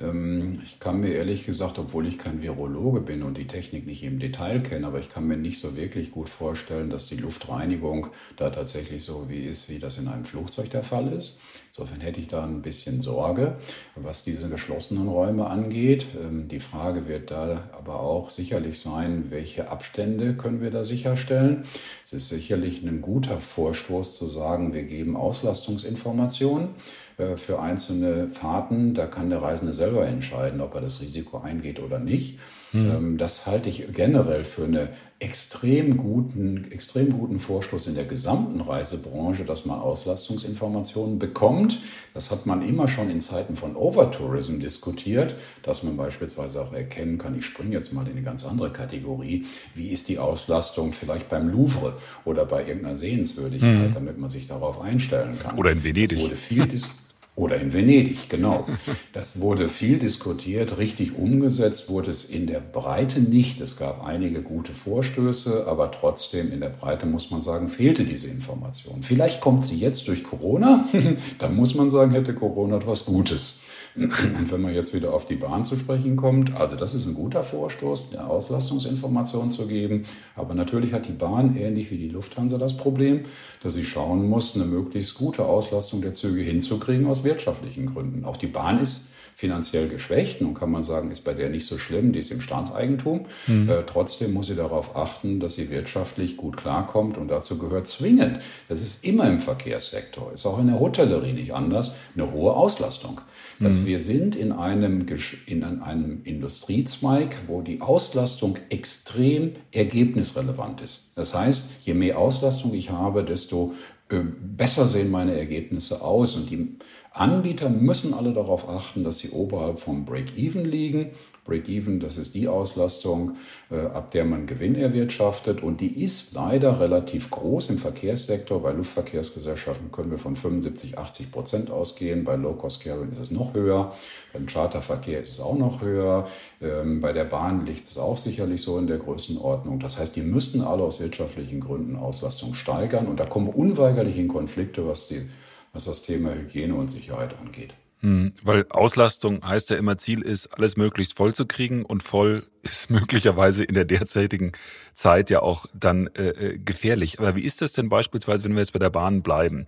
Ähm, ich kann mir ehrlich gesagt, obwohl ich kein Virologe bin und die Technik nicht im Detail kenne, aber ich kann mir nicht so wirklich gut vorstellen, dass die Luftreinigung da tatsächlich so wie ist, wie das in einem Flugzeug der Fall ist. Insofern hätte ich da ein bisschen Sorge, was diese geschlossenen Räume angeht. Ähm, die Frage wird da aber auch sicherlich sein, welche Abstände können wir da sicherstellen. Es ist sicherlich ein guter Vorstoß zu sagen, wir geben Auslastungsinformationen. Äh, für einzelne Fahrten. Da kann der Reisende selber entscheiden, ob er das Risiko eingeht oder nicht. Mhm. Das halte ich generell für einen extrem guten, extrem guten Vorstoß in der gesamten Reisebranche, dass man Auslastungsinformationen bekommt. Das hat man immer schon in Zeiten von Overtourism diskutiert, dass man beispielsweise auch erkennen kann, ich springe jetzt mal in eine ganz andere Kategorie, wie ist die Auslastung vielleicht beim Louvre oder bei irgendeiner Sehenswürdigkeit, mhm. damit man sich darauf einstellen kann. Oder in Venedig. Das wurde viel diskutiert. Oder in Venedig, genau. Das wurde viel diskutiert. Richtig umgesetzt wurde es in der Breite nicht. Es gab einige gute Vorstöße, aber trotzdem in der Breite muss man sagen, fehlte diese Information. Vielleicht kommt sie jetzt durch Corona. da muss man sagen, hätte Corona etwas Gutes. Und wenn man jetzt wieder auf die Bahn zu sprechen kommt, also das ist ein guter Vorstoß, eine Auslastungsinformation zu geben. Aber natürlich hat die Bahn, ähnlich wie die Lufthansa, das Problem, dass sie schauen muss, eine möglichst gute Auslastung der Züge hinzukriegen aus wirtschaftlichen Gründen. Auch die Bahn ist finanziell geschwächt. Nun kann man sagen, ist bei der nicht so schlimm, die ist im Staatseigentum. Mhm. Äh, trotzdem muss sie darauf achten, dass sie wirtschaftlich gut klarkommt und dazu gehört zwingend, das ist immer im Verkehrssektor, ist auch in der Hotellerie nicht anders, eine hohe Auslastung. Dass mhm. wir sind in einem, in einem Industriezweig, wo die Auslastung extrem ergebnisrelevant ist. Das heißt, je mehr Auslastung ich habe, desto besser sehen meine Ergebnisse aus. Und die Anbieter müssen alle darauf achten, dass sie oberhalb vom Break-Even liegen. Break-Even, das ist die Auslastung, äh, ab der man Gewinn erwirtschaftet. Und die ist leider relativ groß im Verkehrssektor. Bei Luftverkehrsgesellschaften können wir von 75, 80 Prozent ausgehen. Bei Low-Cost-Carrier ist es noch höher. Beim Charterverkehr ist es auch noch höher. Ähm, bei der Bahn liegt es auch sicherlich so in der Größenordnung. Das heißt, die müssten alle aus wirtschaftlichen Gründen Auslastung steigern. Und da kommen wir unweigerlich in Konflikte, was die was das Thema Hygiene und Sicherheit angeht. Hm, weil Auslastung heißt ja immer, Ziel ist, alles möglichst voll zu kriegen und voll ist möglicherweise in der derzeitigen Zeit ja auch dann äh, äh, gefährlich. Aber wie ist das denn beispielsweise, wenn wir jetzt bei der Bahn bleiben?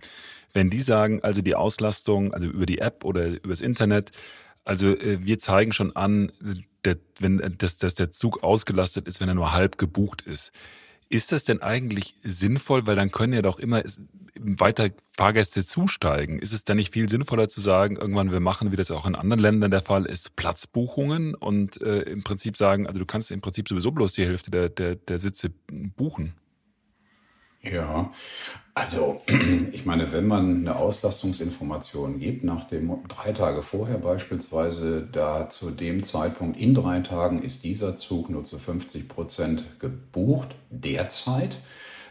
Wenn die sagen, also die Auslastung, also über die App oder übers Internet, also äh, wir zeigen schon an, der, wenn, dass, dass der Zug ausgelastet ist, wenn er nur halb gebucht ist. Ist das denn eigentlich sinnvoll? Weil dann können ja doch immer weiter Fahrgäste zusteigen. Ist es dann nicht viel sinnvoller zu sagen, irgendwann wir machen, wie das auch in anderen Ländern der Fall ist, Platzbuchungen und äh, im Prinzip sagen, also du kannst im Prinzip sowieso bloß die Hälfte der, der, der Sitze buchen? Ja, also ich meine, wenn man eine Auslastungsinformation gibt, nach dem drei Tage vorher beispielsweise, da zu dem Zeitpunkt in drei Tagen ist dieser Zug nur zu 50 Prozent gebucht, derzeit.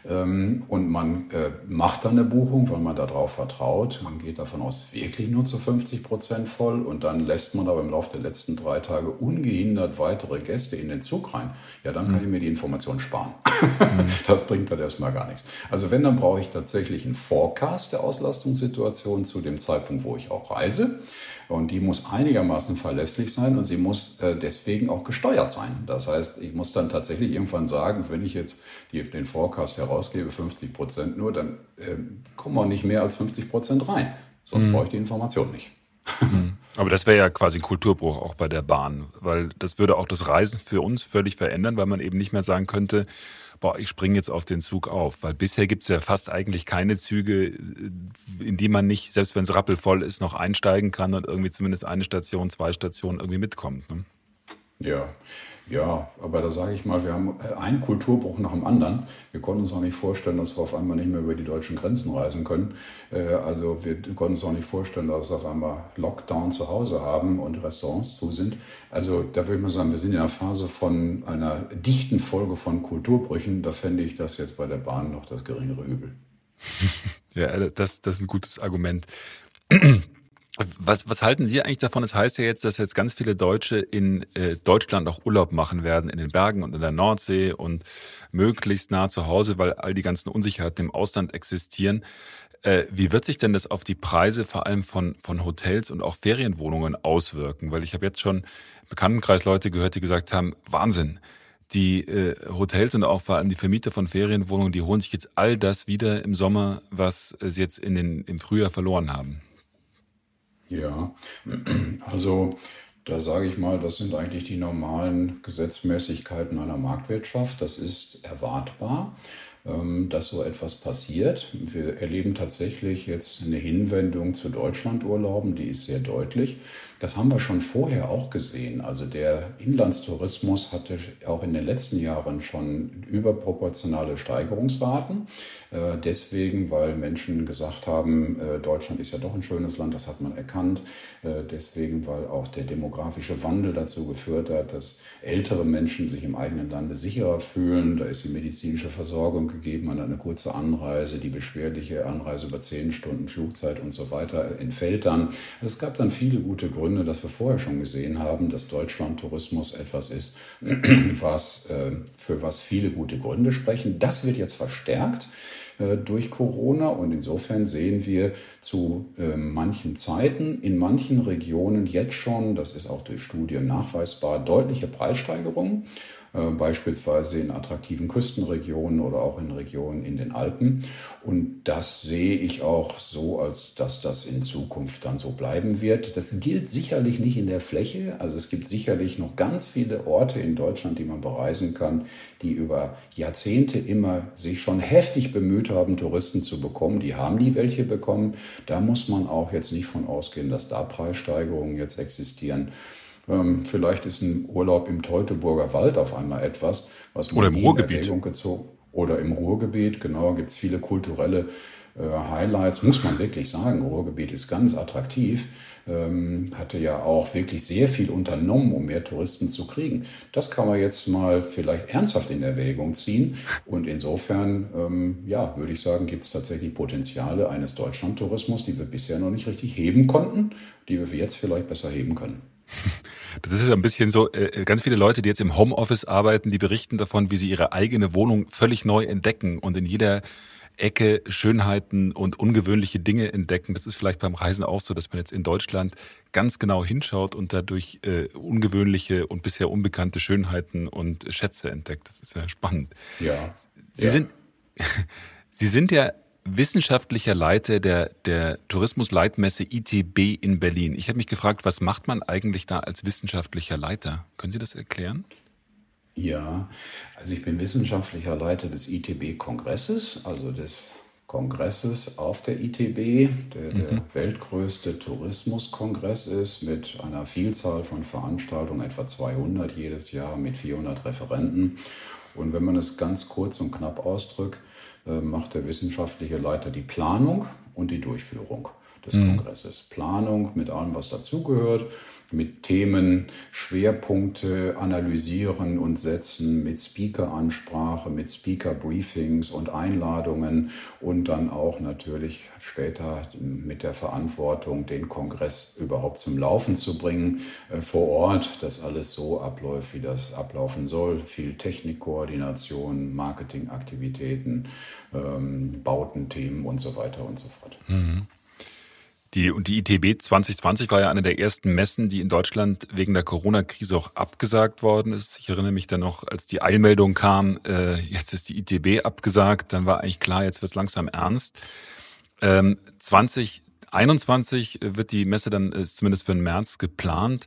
Ähm, und man äh, macht dann eine Buchung, weil man darauf vertraut. Man geht davon aus, wirklich nur zu 50 Prozent voll und dann lässt man aber im Laufe der letzten drei Tage ungehindert weitere Gäste in den Zug rein. Ja, dann kann mhm. ich mir die Information sparen. Mhm. das bringt dann erstmal gar nichts. Also wenn, dann brauche ich tatsächlich einen Forecast der Auslastungssituation zu dem Zeitpunkt, wo ich auch reise. Und die muss einigermaßen verlässlich sein und sie muss äh, deswegen auch gesteuert sein. Das heißt, ich muss dann tatsächlich irgendwann sagen, wenn ich jetzt die, den Forecast herausgebe, 50 Prozent nur, dann äh, kommen auch nicht mehr als 50 Prozent rein. Sonst mhm. brauche ich die Information nicht. Mhm. Aber das wäre ja quasi ein Kulturbruch auch bei der Bahn, weil das würde auch das Reisen für uns völlig verändern, weil man eben nicht mehr sagen könnte, boah, ich springe jetzt auf den Zug auf. Weil bisher gibt es ja fast eigentlich keine Züge, in die man nicht, selbst wenn es rappelvoll ist, noch einsteigen kann und irgendwie zumindest eine Station, zwei Stationen irgendwie mitkommt. Ne? Ja, ja, aber da sage ich mal, wir haben äh, einen Kulturbruch nach dem anderen. Wir konnten uns auch nicht vorstellen, dass wir auf einmal nicht mehr über die deutschen Grenzen reisen können. Äh, also wir konnten uns auch nicht vorstellen, dass wir auf einmal Lockdown zu Hause haben und Restaurants zu sind. Also da würde ich mal sagen, wir sind in einer Phase von einer dichten Folge von Kulturbrüchen. Da fände ich das jetzt bei der Bahn noch das geringere Übel. ja, das, das ist ein gutes Argument. Was, was halten Sie eigentlich davon? Es das heißt ja jetzt, dass jetzt ganz viele Deutsche in äh, Deutschland auch Urlaub machen werden, in den Bergen und in der Nordsee und möglichst nah zu Hause, weil all die ganzen Unsicherheiten im Ausland existieren. Äh, wie wird sich denn das auf die Preise vor allem von, von Hotels und auch Ferienwohnungen auswirken? Weil ich habe jetzt schon im Bekanntenkreis Leute gehört, die gesagt haben, Wahnsinn, die äh, Hotels und auch vor allem die Vermieter von Ferienwohnungen, die holen sich jetzt all das wieder im Sommer, was sie jetzt in den, im Frühjahr verloren haben. Ja, also da sage ich mal, das sind eigentlich die normalen Gesetzmäßigkeiten einer Marktwirtschaft. Das ist erwartbar. Ähm, dass so etwas passiert. Wir erleben tatsächlich jetzt eine Hinwendung zu Deutschlandurlauben, die ist sehr deutlich. Das haben wir schon vorher auch gesehen. Also der Inlandstourismus hatte auch in den letzten Jahren schon überproportionale Steigerungsraten. Äh, deswegen, weil Menschen gesagt haben, äh, Deutschland ist ja doch ein schönes Land, das hat man erkannt. Äh, deswegen, weil auch der demografische Wandel dazu geführt hat, dass ältere Menschen sich im eigenen Lande sicherer fühlen. Da ist die medizinische Versorgung gegeben an eine kurze Anreise, die beschwerliche Anreise über zehn Stunden Flugzeit und so weiter entfällt dann. Es gab dann viele gute Gründe, dass wir vorher schon gesehen haben, dass Deutschlandtourismus etwas ist, was, äh, für was viele gute Gründe sprechen. Das wird jetzt verstärkt äh, durch Corona und insofern sehen wir zu äh, manchen Zeiten in manchen Regionen jetzt schon, das ist auch durch Studien nachweisbar, deutliche Preissteigerungen. Äh, beispielsweise in attraktiven Küstenregionen oder auch in Regionen in den Alpen. Und das sehe ich auch so, als dass das in Zukunft dann so bleiben wird. Das gilt sicherlich nicht in der Fläche. Also es gibt sicherlich noch ganz viele Orte in Deutschland, die man bereisen kann, die über Jahrzehnte immer sich schon heftig bemüht haben, Touristen zu bekommen. Die haben die welche bekommen. Da muss man auch jetzt nicht von ausgehen, dass da Preissteigerungen jetzt existieren. Ähm, vielleicht ist ein Urlaub im Teutoburger Wald auf einmal etwas, was man Oder im Ruhrgebiet. gezogen oder im Ruhrgebiet, genau, gibt es viele kulturelle äh, Highlights, muss man wirklich sagen. Ruhrgebiet ist ganz attraktiv, ähm, hatte ja auch wirklich sehr viel unternommen, um mehr Touristen zu kriegen. Das kann man jetzt mal vielleicht ernsthaft in Erwägung ziehen. Und insofern, ähm, ja, würde ich sagen, gibt es tatsächlich Potenziale eines Deutschlandtourismus, die wir bisher noch nicht richtig heben konnten, die wir jetzt vielleicht besser heben können. Das ist ja ein bisschen so, äh, ganz viele Leute, die jetzt im Homeoffice arbeiten, die berichten davon, wie sie ihre eigene Wohnung völlig neu entdecken und in jeder Ecke Schönheiten und ungewöhnliche Dinge entdecken. Das ist vielleicht beim Reisen auch so, dass man jetzt in Deutschland ganz genau hinschaut und dadurch äh, ungewöhnliche und bisher unbekannte Schönheiten und Schätze entdeckt. Das ist ja spannend. Ja. Sie ja. sind, Sie sind ja wissenschaftlicher Leiter der, der Tourismusleitmesse ITB in Berlin. Ich habe mich gefragt, was macht man eigentlich da als wissenschaftlicher Leiter? Können Sie das erklären? Ja, also ich bin wissenschaftlicher Leiter des ITB-Kongresses, also des Kongresses auf der ITB, der mhm. der weltgrößte Tourismuskongress ist, mit einer Vielzahl von Veranstaltungen, etwa 200 jedes Jahr, mit 400 Referenten. Und wenn man es ganz kurz und knapp ausdrückt, macht der wissenschaftliche Leiter die Planung und die Durchführung des mhm. Kongresses. Planung mit allem, was dazugehört, mit Themen, Schwerpunkte analysieren und setzen, mit Speaker-Ansprache, mit Speaker-Briefings und Einladungen und dann auch natürlich später mit der Verantwortung, den Kongress überhaupt zum Laufen zu bringen äh, vor Ort, dass alles so abläuft, wie das ablaufen soll. Viel Technikkoordination, Marketingaktivitäten, ähm, Bautenthemen und so weiter und so fort. Mhm. Die, und die ITB 2020 war ja eine der ersten Messen, die in Deutschland wegen der Corona-Krise auch abgesagt worden ist. Ich erinnere mich dann noch, als die Eilmeldung kam, äh, jetzt ist die ITB abgesagt, dann war eigentlich klar, jetzt wird es langsam ernst. Ähm, 2021 wird die Messe dann äh, zumindest für den März geplant.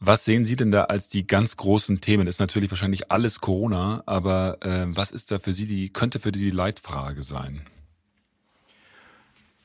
Was sehen Sie denn da als die ganz großen Themen? Ist natürlich wahrscheinlich alles Corona, aber äh, was ist da für Sie die, könnte für Sie die Leitfrage sein?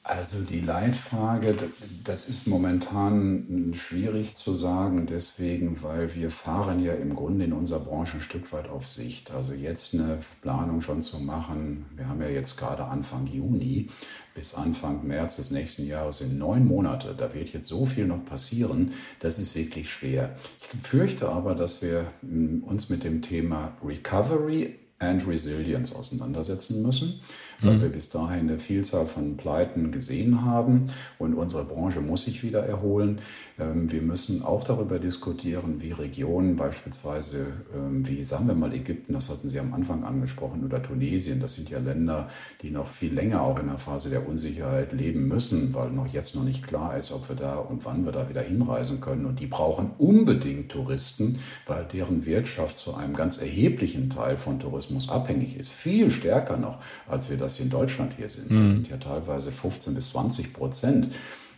Also die Leitfrage, das ist momentan schwierig zu sagen, deswegen, weil wir fahren ja im Grunde in unserer Branche ein Stück weit auf Sicht. Also jetzt eine Planung schon zu machen, wir haben ja jetzt gerade Anfang Juni, bis Anfang März des nächsten Jahres sind neun Monate, da wird jetzt so viel noch passieren, das ist wirklich schwer. Ich fürchte aber, dass wir hm, uns mit dem Thema Recovery and Resilience auseinandersetzen müssen weil mhm. wir bis dahin eine Vielzahl von Pleiten gesehen haben und unsere Branche muss sich wieder erholen. Ähm, wir müssen auch darüber diskutieren, wie Regionen beispielsweise, ähm, wie sagen wir mal Ägypten, das hatten Sie am Anfang angesprochen, oder Tunesien, das sind ja Länder, die noch viel länger auch in der Phase der Unsicherheit leben müssen, weil noch jetzt noch nicht klar ist, ob wir da und wann wir da wieder hinreisen können. Und die brauchen unbedingt Touristen, weil deren Wirtschaft zu einem ganz erheblichen Teil von Tourismus abhängig ist. Viel stärker noch, als wir das das in Deutschland hier sind. Das mhm. sind ja teilweise 15 bis 20 Prozent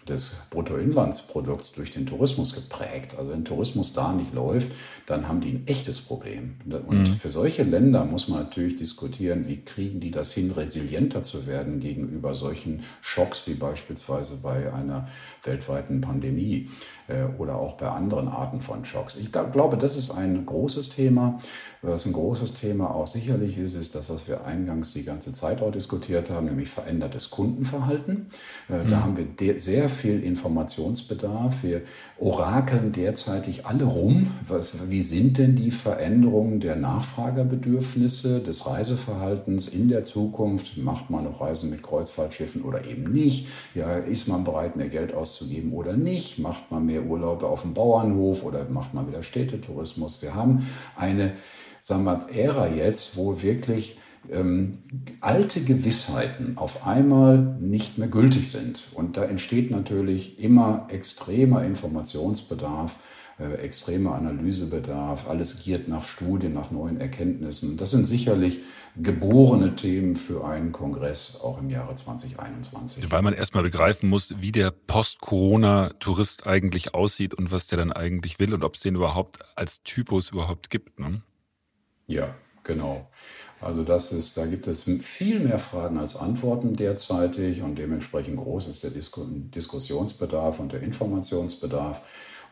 des Bruttoinlandsprodukts durch den Tourismus geprägt. Also wenn Tourismus da nicht läuft, dann haben die ein echtes Problem. Und mhm. für solche Länder muss man natürlich diskutieren, wie kriegen die das hin, resilienter zu werden gegenüber solchen Schocks wie beispielsweise bei einer weltweiten Pandemie äh, oder auch bei anderen Arten von Schocks. Ich glaube, das ist ein großes Thema. Was ein großes Thema auch sicherlich ist, ist das, was wir eingangs die ganze Zeit auch diskutiert haben, nämlich verändertes Kundenverhalten. Äh, mhm. Da haben wir sehr viel Informationsbedarf. Wir orakeln derzeitig alle rum. Was, wie sind denn die Veränderungen der Nachfragerbedürfnisse, des Reiseverhaltens in der Zukunft? Macht man noch Reisen mit Kreuzfahrtschiffen oder eben nicht? Ja, ist man bereit, mehr Geld auszugeben oder nicht? Macht man mehr Urlaube auf dem Bauernhof oder macht man wieder Städtetourismus? Wir haben eine sagen wir, Ära jetzt, wo wirklich ähm, alte Gewissheiten auf einmal nicht mehr gültig sind. Und da entsteht natürlich immer extremer Informationsbedarf, äh, extremer Analysebedarf. Alles giert nach Studien, nach neuen Erkenntnissen. Das sind sicherlich geborene Themen für einen Kongress auch im Jahre 2021. Weil man erstmal begreifen muss, wie der Post-Corona-Tourist eigentlich aussieht und was der dann eigentlich will und ob es den überhaupt als Typus überhaupt gibt. Ne? Ja, genau. Also das ist, da gibt es viel mehr Fragen als Antworten derzeitig und dementsprechend groß ist der Diskussionsbedarf und der Informationsbedarf.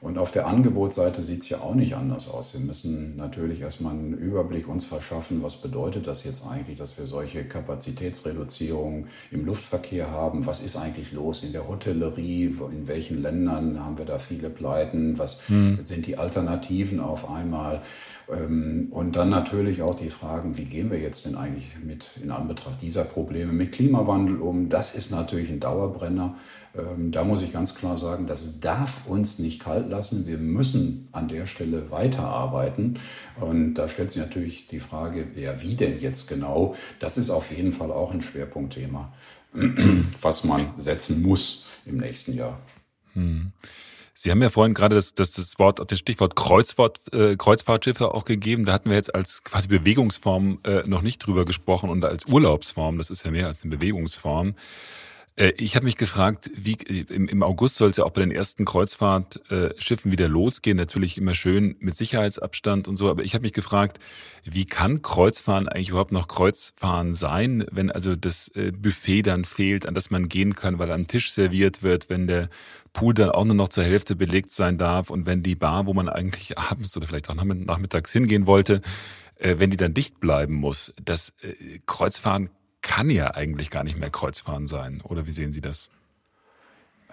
Und auf der Angebotsseite sieht es ja auch nicht anders aus. Wir müssen natürlich erstmal einen Überblick uns verschaffen, was bedeutet das jetzt eigentlich, dass wir solche Kapazitätsreduzierungen im Luftverkehr haben. Was ist eigentlich los in der Hotellerie? In welchen Ländern haben wir da viele Pleiten? Was hm. sind die Alternativen auf einmal? Ähm, und dann natürlich auch die Fragen, wie gehen wir jetzt denn eigentlich mit in Anbetracht dieser Probleme mit Klimawandel um? Das ist natürlich ein Dauerbrenner. Ähm, da muss ich ganz klar sagen, das darf uns nicht kalt lassen. Wir müssen an der Stelle weiterarbeiten. Und da stellt sich natürlich die Frage, ja, wie denn jetzt genau? Das ist auf jeden Fall auch ein Schwerpunktthema, was man setzen muss im nächsten Jahr. Hm. Sie haben ja vorhin gerade das, das, das Wort, das Stichwort Kreuzfahrt, äh, Kreuzfahrtschiffe auch gegeben. Da hatten wir jetzt als quasi Bewegungsform äh, noch nicht drüber gesprochen und als Urlaubsform, das ist ja mehr als eine Bewegungsform. Äh, ich habe mich gefragt, wie im, August soll es ja auch bei den ersten Kreuzfahrtschiffen wieder losgehen. Natürlich immer schön mit Sicherheitsabstand und so. Aber ich habe mich gefragt, wie kann Kreuzfahren eigentlich überhaupt noch Kreuzfahren sein, wenn also das äh, Buffet dann fehlt, an das man gehen kann, weil am Tisch serviert wird, wenn der Pool dann auch nur noch zur Hälfte belegt sein darf und wenn die Bar, wo man eigentlich abends oder vielleicht auch nachmittags hingehen wollte, äh, wenn die dann dicht bleiben muss. Das Kreuzfahren kann ja eigentlich gar nicht mehr Kreuzfahren sein. Oder wie sehen Sie das?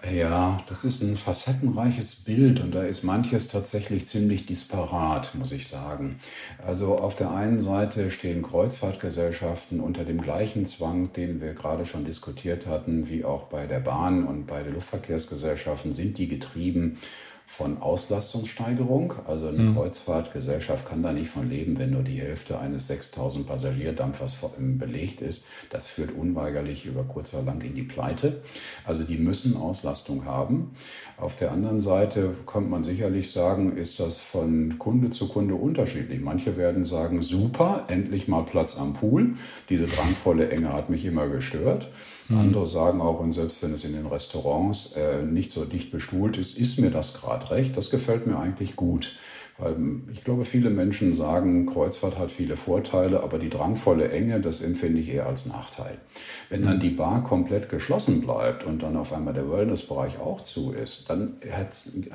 Ja, das ist ein facettenreiches Bild und da ist manches tatsächlich ziemlich disparat, muss ich sagen. Also auf der einen Seite stehen Kreuzfahrtgesellschaften unter dem gleichen Zwang, den wir gerade schon diskutiert hatten, wie auch bei der Bahn und bei den Luftverkehrsgesellschaften sind die getrieben von Auslastungssteigerung. Also eine mhm. Kreuzfahrtgesellschaft kann da nicht von leben, wenn nur die Hälfte eines 6000 Passagierdampfers belegt ist. Das führt unweigerlich über kurz oder lang in die Pleite. Also die müssen Auslastung haben. Auf der anderen Seite könnte man sicherlich sagen, ist das von Kunde zu Kunde unterschiedlich. Manche werden sagen, super, endlich mal Platz am Pool. Diese drangvolle Enge hat mich immer gestört. Mhm. Andere sagen auch, und selbst wenn es in den Restaurants äh, nicht so dicht bestuhlt ist, ist mir das gerade recht. Das gefällt mir eigentlich gut. Weil ich glaube, viele Menschen sagen, Kreuzfahrt hat viele Vorteile, aber die drangvolle Enge, das empfinde ich eher als Nachteil. Wenn dann die Bar komplett geschlossen bleibt und dann auf einmal der Wellnessbereich auch zu ist, dann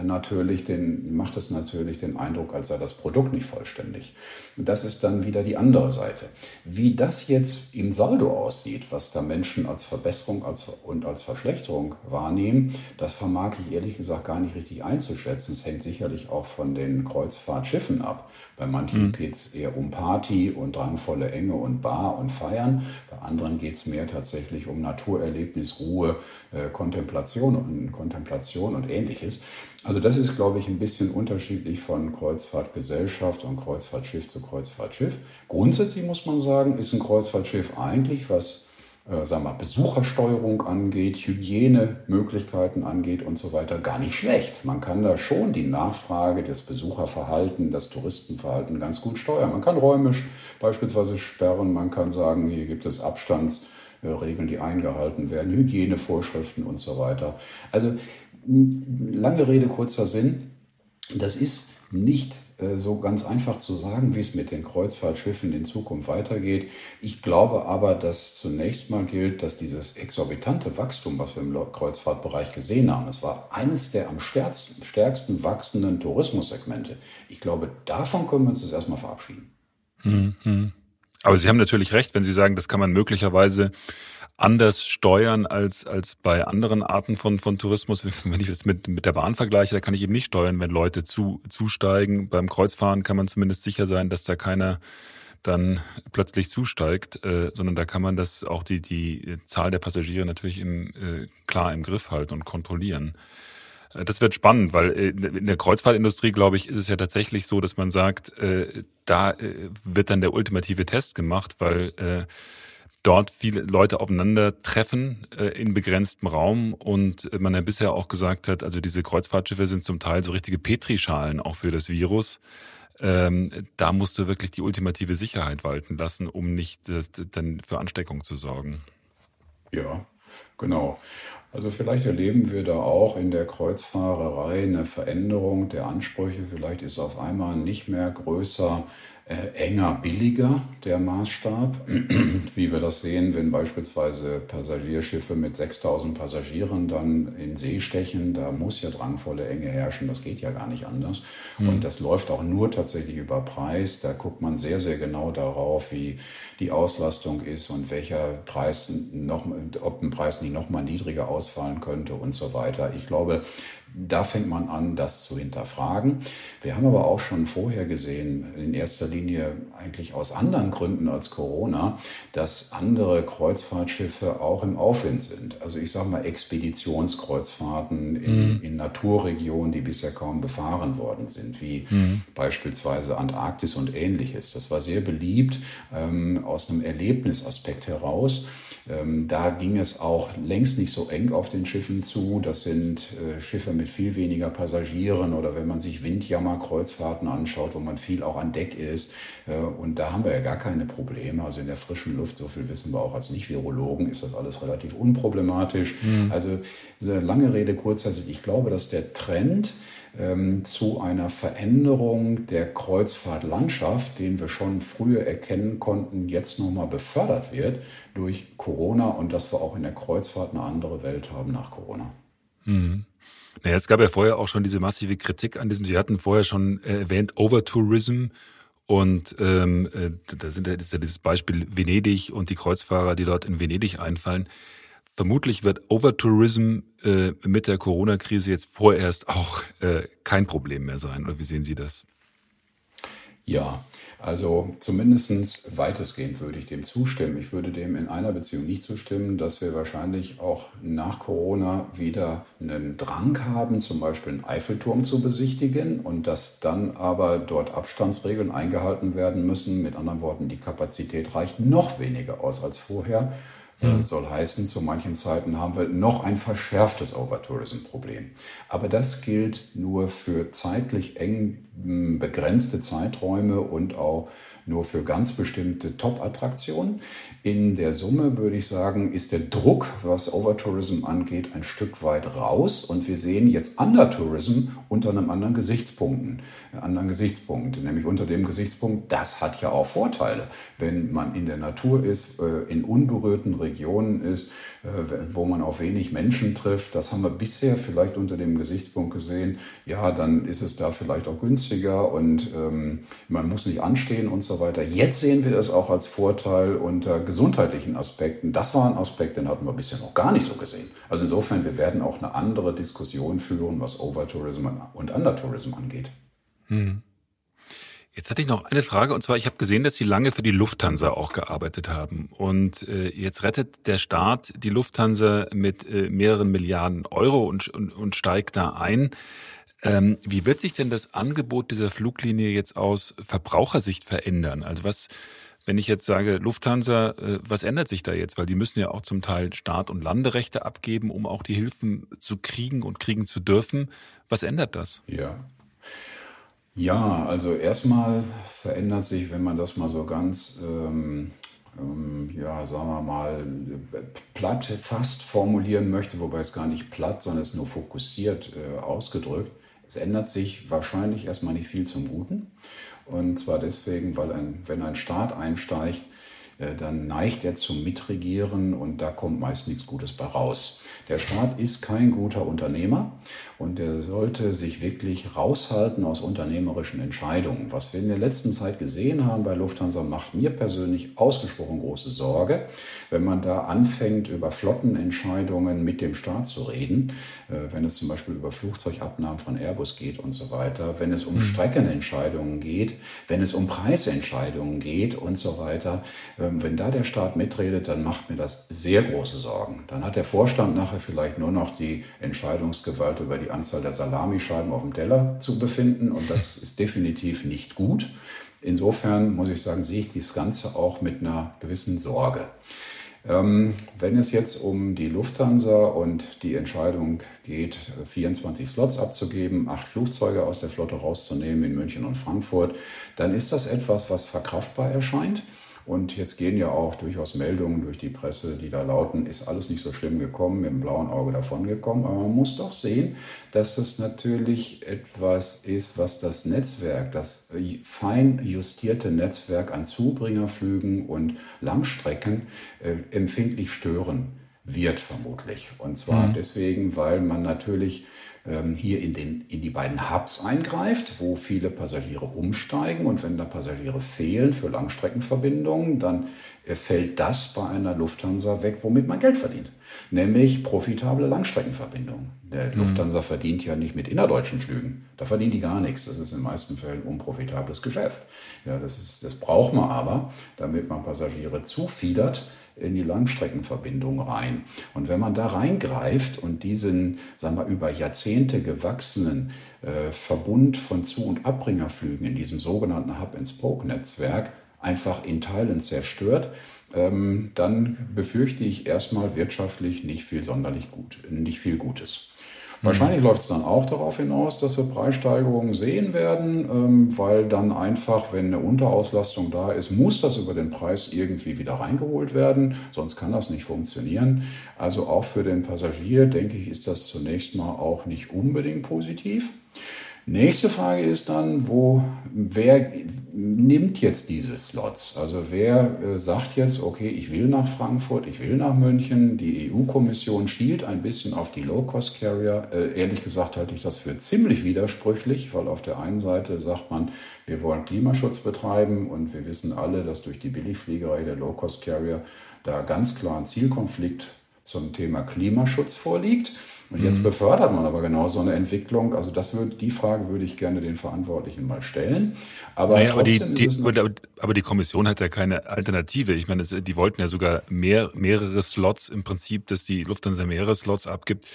natürlich den, macht es natürlich den Eindruck, als sei das Produkt nicht vollständig. Das ist dann wieder die andere Seite. Wie das jetzt im Saldo aussieht, was da Menschen als Verbesserung als, und als Verschlechterung wahrnehmen, das vermag ich ehrlich gesagt gar nicht richtig einzuschätzen. Es hängt sicherlich auch von den Kreuz Kreuzfahrtschiffen ab. Bei manchen mhm. geht es eher um Party und drangvolle Enge und Bar und Feiern. Bei anderen geht es mehr tatsächlich um Naturerlebnis, Ruhe, äh, Kontemplation und Kontemplation und ähnliches. Also das ist, glaube ich, ein bisschen unterschiedlich von Kreuzfahrtgesellschaft und Kreuzfahrtschiff zu Kreuzfahrtschiff. Grundsätzlich muss man sagen, ist ein Kreuzfahrtschiff eigentlich was äh, sagen wir, Besuchersteuerung angeht, Hygienemöglichkeiten angeht und so weiter, gar nicht schlecht. Man kann da schon die Nachfrage des Besucherverhalten, das Touristenverhalten ganz gut steuern. Man kann räumisch beispielsweise sperren, man kann sagen, hier gibt es Abstandsregeln, die eingehalten werden, Hygienevorschriften und so weiter. Also lange Rede, kurzer Sinn. Das ist nicht äh, so ganz einfach zu sagen, wie es mit den Kreuzfahrtschiffen in Zukunft weitergeht. Ich glaube aber, dass zunächst mal gilt, dass dieses exorbitante Wachstum, was wir im Kreuzfahrtbereich gesehen haben, es war eines der am stärksten, wachsenden Tourismussegmente. Ich glaube, davon können wir uns jetzt erstmal verabschieden. Mhm. Aber Sie haben natürlich recht, wenn Sie sagen, das kann man möglicherweise anders steuern als, als bei anderen Arten von, von Tourismus. Wenn ich jetzt mit, mit der Bahn vergleiche, da kann ich eben nicht steuern, wenn Leute zu, zusteigen. Beim Kreuzfahren kann man zumindest sicher sein, dass da keiner dann plötzlich zusteigt, äh, sondern da kann man das auch die, die Zahl der Passagiere natürlich im, äh, klar im Griff halten und kontrollieren. Äh, das wird spannend, weil äh, in der Kreuzfahrtindustrie, glaube ich, ist es ja tatsächlich so, dass man sagt, äh, da wird dann der ultimative Test gemacht, weil dort viele Leute aufeinandertreffen äh, in begrenztem Raum und man ja bisher auch gesagt hat, also diese Kreuzfahrtschiffe sind zum Teil so richtige Petrischalen auch für das Virus. Ähm, da musst du wirklich die ultimative Sicherheit walten lassen, um nicht äh, dann für Ansteckung zu sorgen. Ja, genau. Also vielleicht erleben wir da auch in der Kreuzfahrerei eine Veränderung der Ansprüche. Vielleicht ist auf einmal nicht mehr größer enger, billiger der Maßstab, wie wir das sehen, wenn beispielsweise Passagierschiffe mit 6000 Passagieren dann in See stechen, da muss ja drangvolle Enge herrschen, das geht ja gar nicht anders. Mhm. Und das läuft auch nur tatsächlich über Preis, da guckt man sehr, sehr genau darauf, wie die Auslastung ist und welcher Preis noch, ob ein Preis nicht noch mal niedriger ausfallen könnte und so weiter. Ich glaube, da fängt man an, das zu hinterfragen. Wir haben aber auch schon vorher gesehen, in erster Linie eigentlich aus anderen Gründen als Corona, dass andere Kreuzfahrtschiffe auch im Aufwind sind. Also ich sage mal Expeditionskreuzfahrten in, mhm. in, Naturregionen, die bisher kaum befahren worden sind, wie mhm. beispielsweise Antarktis und ähnliches. Das war sehr beliebt ähm, aus einem Erlebnisaspekt heraus. Ähm, da ging es auch längst nicht so eng auf den Schiffen zu. Das sind äh, Schiffe mit viel weniger Passagieren oder wenn man sich Windjammer-Kreuzfahrten anschaut, wo man viel auch an Deck ist. Äh, und da haben wir ja gar keine Probleme. Also in der frischen Luft, so viel wissen wir auch als Nicht-Virologen, ist das alles relativ unproblematisch. Mhm. Also lange Rede, kurzer Sinn. Ich glaube, dass der Trend, ähm, zu einer Veränderung der Kreuzfahrtlandschaft, den wir schon früher erkennen konnten, jetzt nochmal befördert wird durch Corona und dass wir auch in der Kreuzfahrt eine andere Welt haben nach Corona. Mhm. Naja, es gab ja vorher auch schon diese massive Kritik an diesem, Sie hatten vorher schon erwähnt, Overtourism. Und ähm, äh, da sind ist ja dieses Beispiel Venedig und die Kreuzfahrer, die dort in Venedig einfallen. Vermutlich wird Overtourism äh, mit der Corona-Krise jetzt vorerst auch äh, kein Problem mehr sein. Oder wie sehen Sie das? Ja, also zumindest weitestgehend würde ich dem zustimmen. Ich würde dem in einer Beziehung nicht zustimmen, dass wir wahrscheinlich auch nach Corona wieder einen Drang haben, zum Beispiel einen Eiffelturm zu besichtigen und dass dann aber dort Abstandsregeln eingehalten werden müssen. Mit anderen Worten, die Kapazität reicht noch weniger aus als vorher. Mhm. Soll heißen, zu manchen Zeiten haben wir noch ein verschärftes Overtourism-Problem. Aber das gilt nur für zeitlich eng hm, begrenzte Zeiträume und auch nur für ganz bestimmte Top-Attraktionen. In der Summe würde ich sagen, ist der Druck, was Overtourism angeht, ein Stück weit raus und wir sehen jetzt Undertourism unter einem anderen Gesichtspunkten, äh, anderen Gesichtspunkt, nämlich unter dem Gesichtspunkt, das hat ja auch Vorteile, wenn man in der Natur ist, äh, in unberührten Regionen ist, äh, wo man auf wenig Menschen trifft. Das haben wir bisher vielleicht unter dem Gesichtspunkt gesehen. Ja, dann ist es da vielleicht auch günstiger und ähm, man muss nicht anstehen und so weiter. Jetzt sehen wir es auch als Vorteil unter gesundheitlichen Aspekten, das war ein Aspekt, den hatten wir bisher noch gar nicht so gesehen. Also insofern, wir werden auch eine andere Diskussion führen, was Overtourism und Undertourism angeht. Hm. Jetzt hatte ich noch eine Frage, und zwar, ich habe gesehen, dass Sie lange für die Lufthansa auch gearbeitet haben. Und äh, jetzt rettet der Staat die Lufthansa mit äh, mehreren Milliarden Euro und, und, und steigt da ein. Ähm, wie wird sich denn das Angebot dieser Fluglinie jetzt aus Verbrauchersicht verändern? Also was wenn ich jetzt sage, Lufthansa, äh, was ändert sich da jetzt? Weil die müssen ja auch zum Teil Start- und Landerechte abgeben, um auch die Hilfen zu kriegen und kriegen zu dürfen. Was ändert das? Ja. Ja, also erstmal verändert sich, wenn man das mal so ganz, ähm, ähm, ja, sagen wir mal, platt fast formulieren möchte, wobei es gar nicht platt, sondern es nur fokussiert äh, ausgedrückt. Es ändert sich wahrscheinlich erstmal nicht viel zum Guten. Und zwar deswegen, weil ein, wenn ein Staat einsteigt, äh, dann neigt er zum Mitregieren und da kommt meist nichts Gutes bei raus. Der Staat ist kein guter Unternehmer und er sollte sich wirklich raushalten aus unternehmerischen Entscheidungen. Was wir in der letzten Zeit gesehen haben bei Lufthansa, macht mir persönlich ausgesprochen große Sorge, wenn man da anfängt, über Flottenentscheidungen mit dem Staat zu reden, äh, wenn es zum Beispiel über Flugzeugabnahmen von Airbus geht und so weiter, wenn es um mhm. Streckenentscheidungen geht, wenn es um Preisentscheidungen geht und so weiter. Ähm, wenn da der Staat mitredet, dann macht mir das sehr große Sorgen. Dann hat der Vorstand nachher vielleicht nur noch die Entscheidungsgewalt über die Anzahl der Salamischeiben auf dem Teller zu befinden. Und das ist definitiv nicht gut. Insofern muss ich sagen, sehe ich das Ganze auch mit einer gewissen Sorge. Ähm, wenn es jetzt um die Lufthansa und die Entscheidung geht, 24 Slots abzugeben, acht Flugzeuge aus der Flotte rauszunehmen in München und Frankfurt, dann ist das etwas, was verkraftbar erscheint. Und jetzt gehen ja auch durchaus Meldungen durch die Presse, die da lauten, ist alles nicht so schlimm gekommen, mit dem blauen Auge davongekommen. Aber man muss doch sehen, dass das natürlich etwas ist, was das Netzwerk, das fein justierte Netzwerk an Zubringerflügen und Langstrecken äh, empfindlich stören wird vermutlich. Und zwar mhm. deswegen, weil man natürlich hier in, den, in die beiden Hubs eingreift, wo viele Passagiere umsteigen. Und wenn da Passagiere fehlen für Langstreckenverbindungen, dann äh, fällt das bei einer Lufthansa weg, womit man Geld verdient. Nämlich profitable Langstreckenverbindungen. Der mhm. Lufthansa verdient ja nicht mit innerdeutschen Flügen. Da verdienen die gar nichts. Das ist in den meisten Fällen unprofitables Geschäft. Ja, das, ist, das braucht man aber, damit man Passagiere zufiedert in die Langstreckenverbindung rein. Und wenn man da reingreift und diesen, sagen wir, über Jahrzehnte gewachsenen äh, Verbund von Zu- und Abbringerflügen in diesem sogenannten Hub-and-Spoke-Netzwerk einfach in Teilen zerstört, ähm, dann befürchte ich erstmal wirtschaftlich nicht viel sonderlich gut, nicht viel Gutes. Wahrscheinlich läuft es dann auch darauf hinaus, dass wir Preissteigerungen sehen werden, ähm, weil dann einfach, wenn eine Unterauslastung da ist, muss das über den Preis irgendwie wieder reingeholt werden, sonst kann das nicht funktionieren. Also auch für den Passagier, denke ich, ist das zunächst mal auch nicht unbedingt positiv. Nächste Frage ist dann, wo, wer nimmt jetzt diese Slots? Also wer äh, sagt jetzt, okay, ich will nach Frankfurt, ich will nach München. Die EU-Kommission schielt ein bisschen auf die Low-Cost-Carrier. Äh, ehrlich gesagt halte ich das für ziemlich widersprüchlich, weil auf der einen Seite sagt man, wir wollen Klimaschutz betreiben und wir wissen alle, dass durch die Billigfliegerei der Low-Cost-Carrier da ganz klar ein Zielkonflikt zum Thema Klimaschutz vorliegt. Und jetzt mhm. befördert man aber genau so eine Entwicklung. Also das würde, die Frage würde ich gerne den Verantwortlichen mal stellen. Aber, naja, aber, die, die, aber die Kommission hat ja keine Alternative. Ich meine, die wollten ja sogar mehr, mehrere Slots im Prinzip, dass die Lufthansa mehrere Slots abgibt.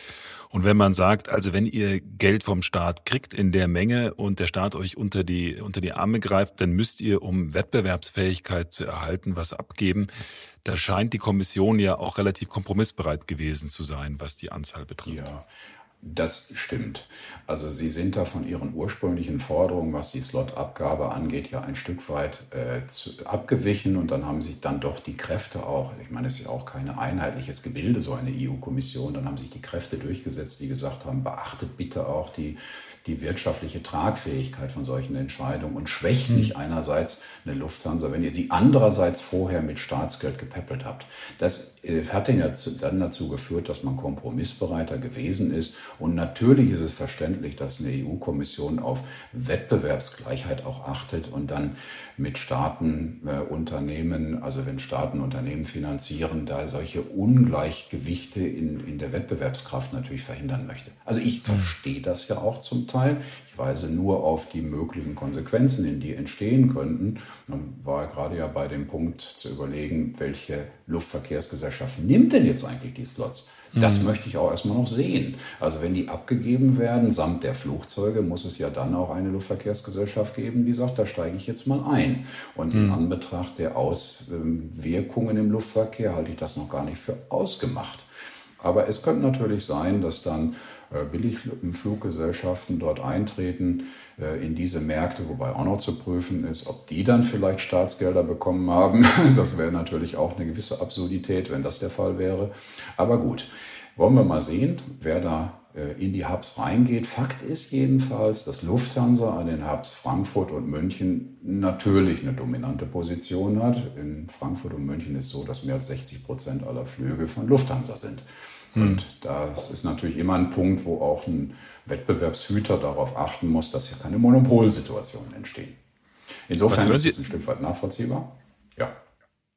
Und wenn man sagt, also wenn ihr Geld vom Staat kriegt in der Menge und der Staat euch unter die, unter die Arme greift, dann müsst ihr, um Wettbewerbsfähigkeit zu erhalten, was abgeben. Da scheint die Kommission ja auch relativ kompromissbereit gewesen zu sein, was die Anzahl betrifft. Ja, das stimmt. Also Sie sind da von Ihren ursprünglichen Forderungen, was die Slotabgabe angeht, ja ein Stück weit äh, zu, abgewichen und dann haben sich dann doch die Kräfte auch, ich meine, es ist ja auch kein einheitliches Gebilde, so eine EU-Kommission, dann haben sich die Kräfte durchgesetzt, die gesagt haben, beachtet bitte auch die die wirtschaftliche Tragfähigkeit von solchen Entscheidungen und schwächt nicht einerseits eine Lufthansa, wenn ihr sie andererseits vorher mit Staatsgeld gepäppelt habt. Das äh, hat dann dazu geführt, dass man kompromissbereiter gewesen ist. Und natürlich ist es verständlich, dass eine EU-Kommission auf Wettbewerbsgleichheit auch achtet und dann mit Staaten, äh, Unternehmen, also wenn Staaten Unternehmen finanzieren, da solche Ungleichgewichte in, in der Wettbewerbskraft natürlich verhindern möchte. Also ich mhm. verstehe das ja auch zum Teil. Ich weise nur auf die möglichen Konsequenzen in die entstehen könnten. Und war gerade ja bei dem Punkt zu überlegen, welche Luftverkehrsgesellschaft nimmt denn jetzt eigentlich die Slots? Das mhm. möchte ich auch erstmal noch sehen. Also wenn die abgegeben werden, samt der Flugzeuge, muss es ja dann auch eine Luftverkehrsgesellschaft geben, die sagt, da steige ich jetzt mal ein. Und mhm. in Anbetracht der Auswirkungen im Luftverkehr halte ich das noch gar nicht für ausgemacht. Aber es könnte natürlich sein, dass dann Billigfluggesellschaften dort eintreten äh, in diese Märkte, wobei auch noch zu prüfen ist, ob die dann vielleicht Staatsgelder bekommen haben. Das wäre natürlich auch eine gewisse Absurdität, wenn das der Fall wäre. Aber gut, wollen wir mal sehen, wer da äh, in die Hubs reingeht. Fakt ist jedenfalls, dass Lufthansa an den Hubs Frankfurt und München natürlich eine dominante Position hat. In Frankfurt und München ist so, dass mehr als 60 Prozent aller Flüge von Lufthansa sind. Hm. Und das ist natürlich immer ein Punkt, wo auch ein Wettbewerbshüter darauf achten muss, dass hier keine Monopolsituationen entstehen. Insofern ist es ein Stück weit nachvollziehbar. Ja.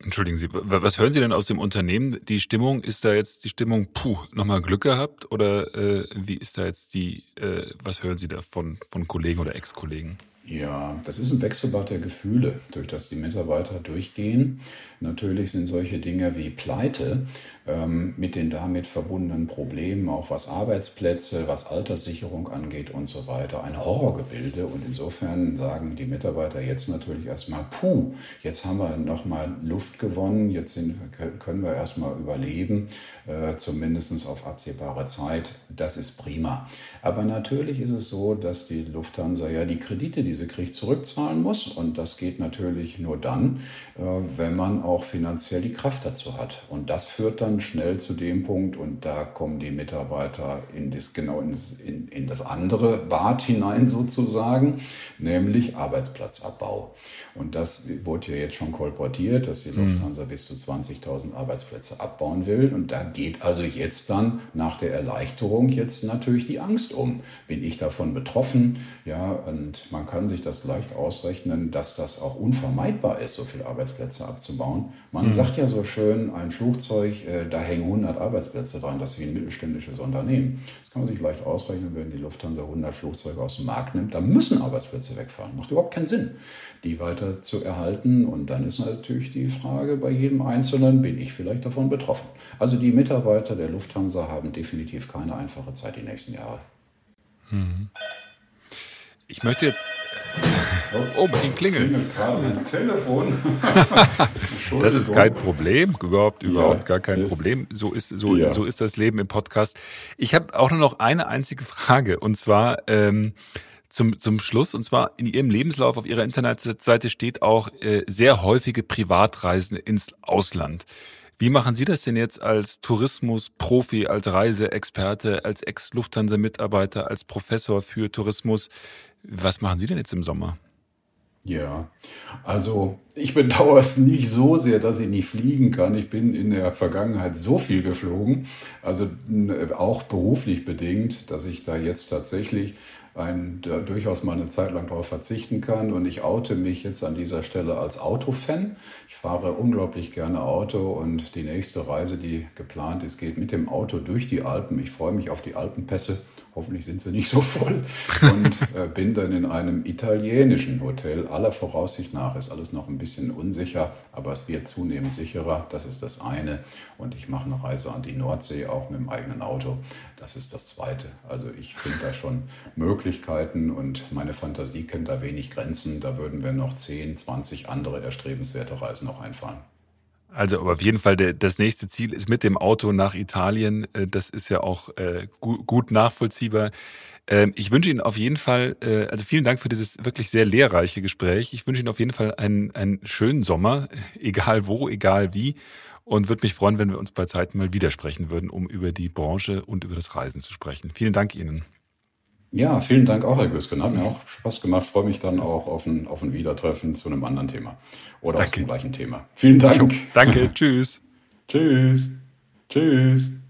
Entschuldigen Sie, was hören Sie denn aus dem Unternehmen? Die Stimmung, ist da jetzt die Stimmung, puh, nochmal Glück gehabt? Oder äh, wie ist da jetzt die, äh, was hören Sie da von, von Kollegen oder Ex-Kollegen? Ja, das ist ein Wechselbad der Gefühle, durch das die Mitarbeiter durchgehen. Natürlich sind solche Dinge wie Pleite ähm, mit den damit verbundenen Problemen, auch was Arbeitsplätze, was Alterssicherung angeht und so weiter, ein Horrorgebilde. Und insofern sagen die Mitarbeiter jetzt natürlich erstmal, puh, jetzt haben wir nochmal Luft gewonnen, jetzt sind, können wir erstmal überleben, äh, zumindest auf absehbare Zeit. Das ist prima. Aber natürlich ist es so, dass die Lufthansa ja die Kredite, die sie kriegt, zurückzahlen muss. Und das geht natürlich nur dann, äh, wenn man auch finanziell die Kraft dazu hat. Und das führt dann schnell zu dem Punkt, und da kommen die Mitarbeiter in das, genau ins, in, in das andere Bad hinein sozusagen, nämlich Arbeitsplatzabbau. Und das wurde ja jetzt schon kolportiert, dass die mhm. Lufthansa bis zu 20.000 Arbeitsplätze abbauen will. Und da geht also jetzt dann nach der Erleichterung jetzt natürlich die Angst um. Bin ich davon betroffen? Ja, und man kann sich das leicht ausrechnen, dass das auch unvermeidbar ist, so viele Arbeitsplätze abzubauen. Man mhm. sagt ja so schön, ein Flugzeug, äh, da hängen 100 Arbeitsplätze dran, das ist wie ein mittelständisches Unternehmen. Das kann man sich leicht ausrechnen, wenn die Lufthansa 100 Flugzeuge aus dem Markt nimmt, dann müssen Arbeitsplätze wegfahren. Macht überhaupt keinen Sinn, die weiter zu erhalten. Und dann ist natürlich die Frage bei jedem Einzelnen, bin ich vielleicht davon betroffen? Also die Mitarbeiter der Lufthansa haben definitiv keine einfache Zeit die nächsten Jahre. Hm. Ich möchte jetzt Oh, bei Ihnen klingelt. Mein Telefon. das ist kein Problem, überhaupt, überhaupt ja, gar kein Problem. So ist, so, ja. so ist das Leben im Podcast. Ich habe auch nur noch eine einzige Frage und zwar ähm, zum, zum Schluss. Und zwar in Ihrem Lebenslauf auf Ihrer Internetseite steht auch äh, sehr häufige Privatreisen ins Ausland. Wie machen Sie das denn jetzt als Tourismusprofi, als Reiseexperte, als Ex-Lufthansa-Mitarbeiter, als Professor für Tourismus? Was machen Sie denn jetzt im Sommer? Ja, also ich bedauere es nicht so sehr, dass ich nicht fliegen kann. Ich bin in der Vergangenheit so viel geflogen, also auch beruflich bedingt, dass ich da jetzt tatsächlich ein, durchaus mal eine Zeit lang darauf verzichten kann. Und ich oute mich jetzt an dieser Stelle als Autofan. Ich fahre unglaublich gerne Auto und die nächste Reise, die geplant ist, geht mit dem Auto durch die Alpen. Ich freue mich auf die Alpenpässe hoffentlich sind sie nicht so voll, und äh, bin dann in einem italienischen Hotel. Aller Voraussicht nach ist alles noch ein bisschen unsicher, aber es wird zunehmend sicherer. Das ist das eine. Und ich mache eine Reise an die Nordsee, auch mit dem eigenen Auto. Das ist das zweite. Also ich finde da schon Möglichkeiten und meine Fantasie kennt da wenig Grenzen. Da würden wir noch 10, 20 andere erstrebenswerte Reisen noch einfallen. Also auf jeden Fall, der, das nächste Ziel ist mit dem Auto nach Italien. Äh, das ist ja auch äh, gut, gut nachvollziehbar. Ähm, ich wünsche Ihnen auf jeden Fall, äh, also vielen Dank für dieses wirklich sehr lehrreiche Gespräch. Ich wünsche Ihnen auf jeden Fall einen, einen schönen Sommer, egal wo, egal wie. Und würde mich freuen, wenn wir uns bei Zeiten mal widersprechen würden, um über die Branche und über das Reisen zu sprechen. Vielen Dank Ihnen. Ja, vielen Dank auch, Herr Güsken. Hat mir auch Spaß gemacht. Freue mich dann auch auf ein, auf ein Wiedertreffen zu einem anderen Thema oder Danke. zum gleichen Thema. Vielen Dank. Danke. Tschüss. Tschüss. Tschüss.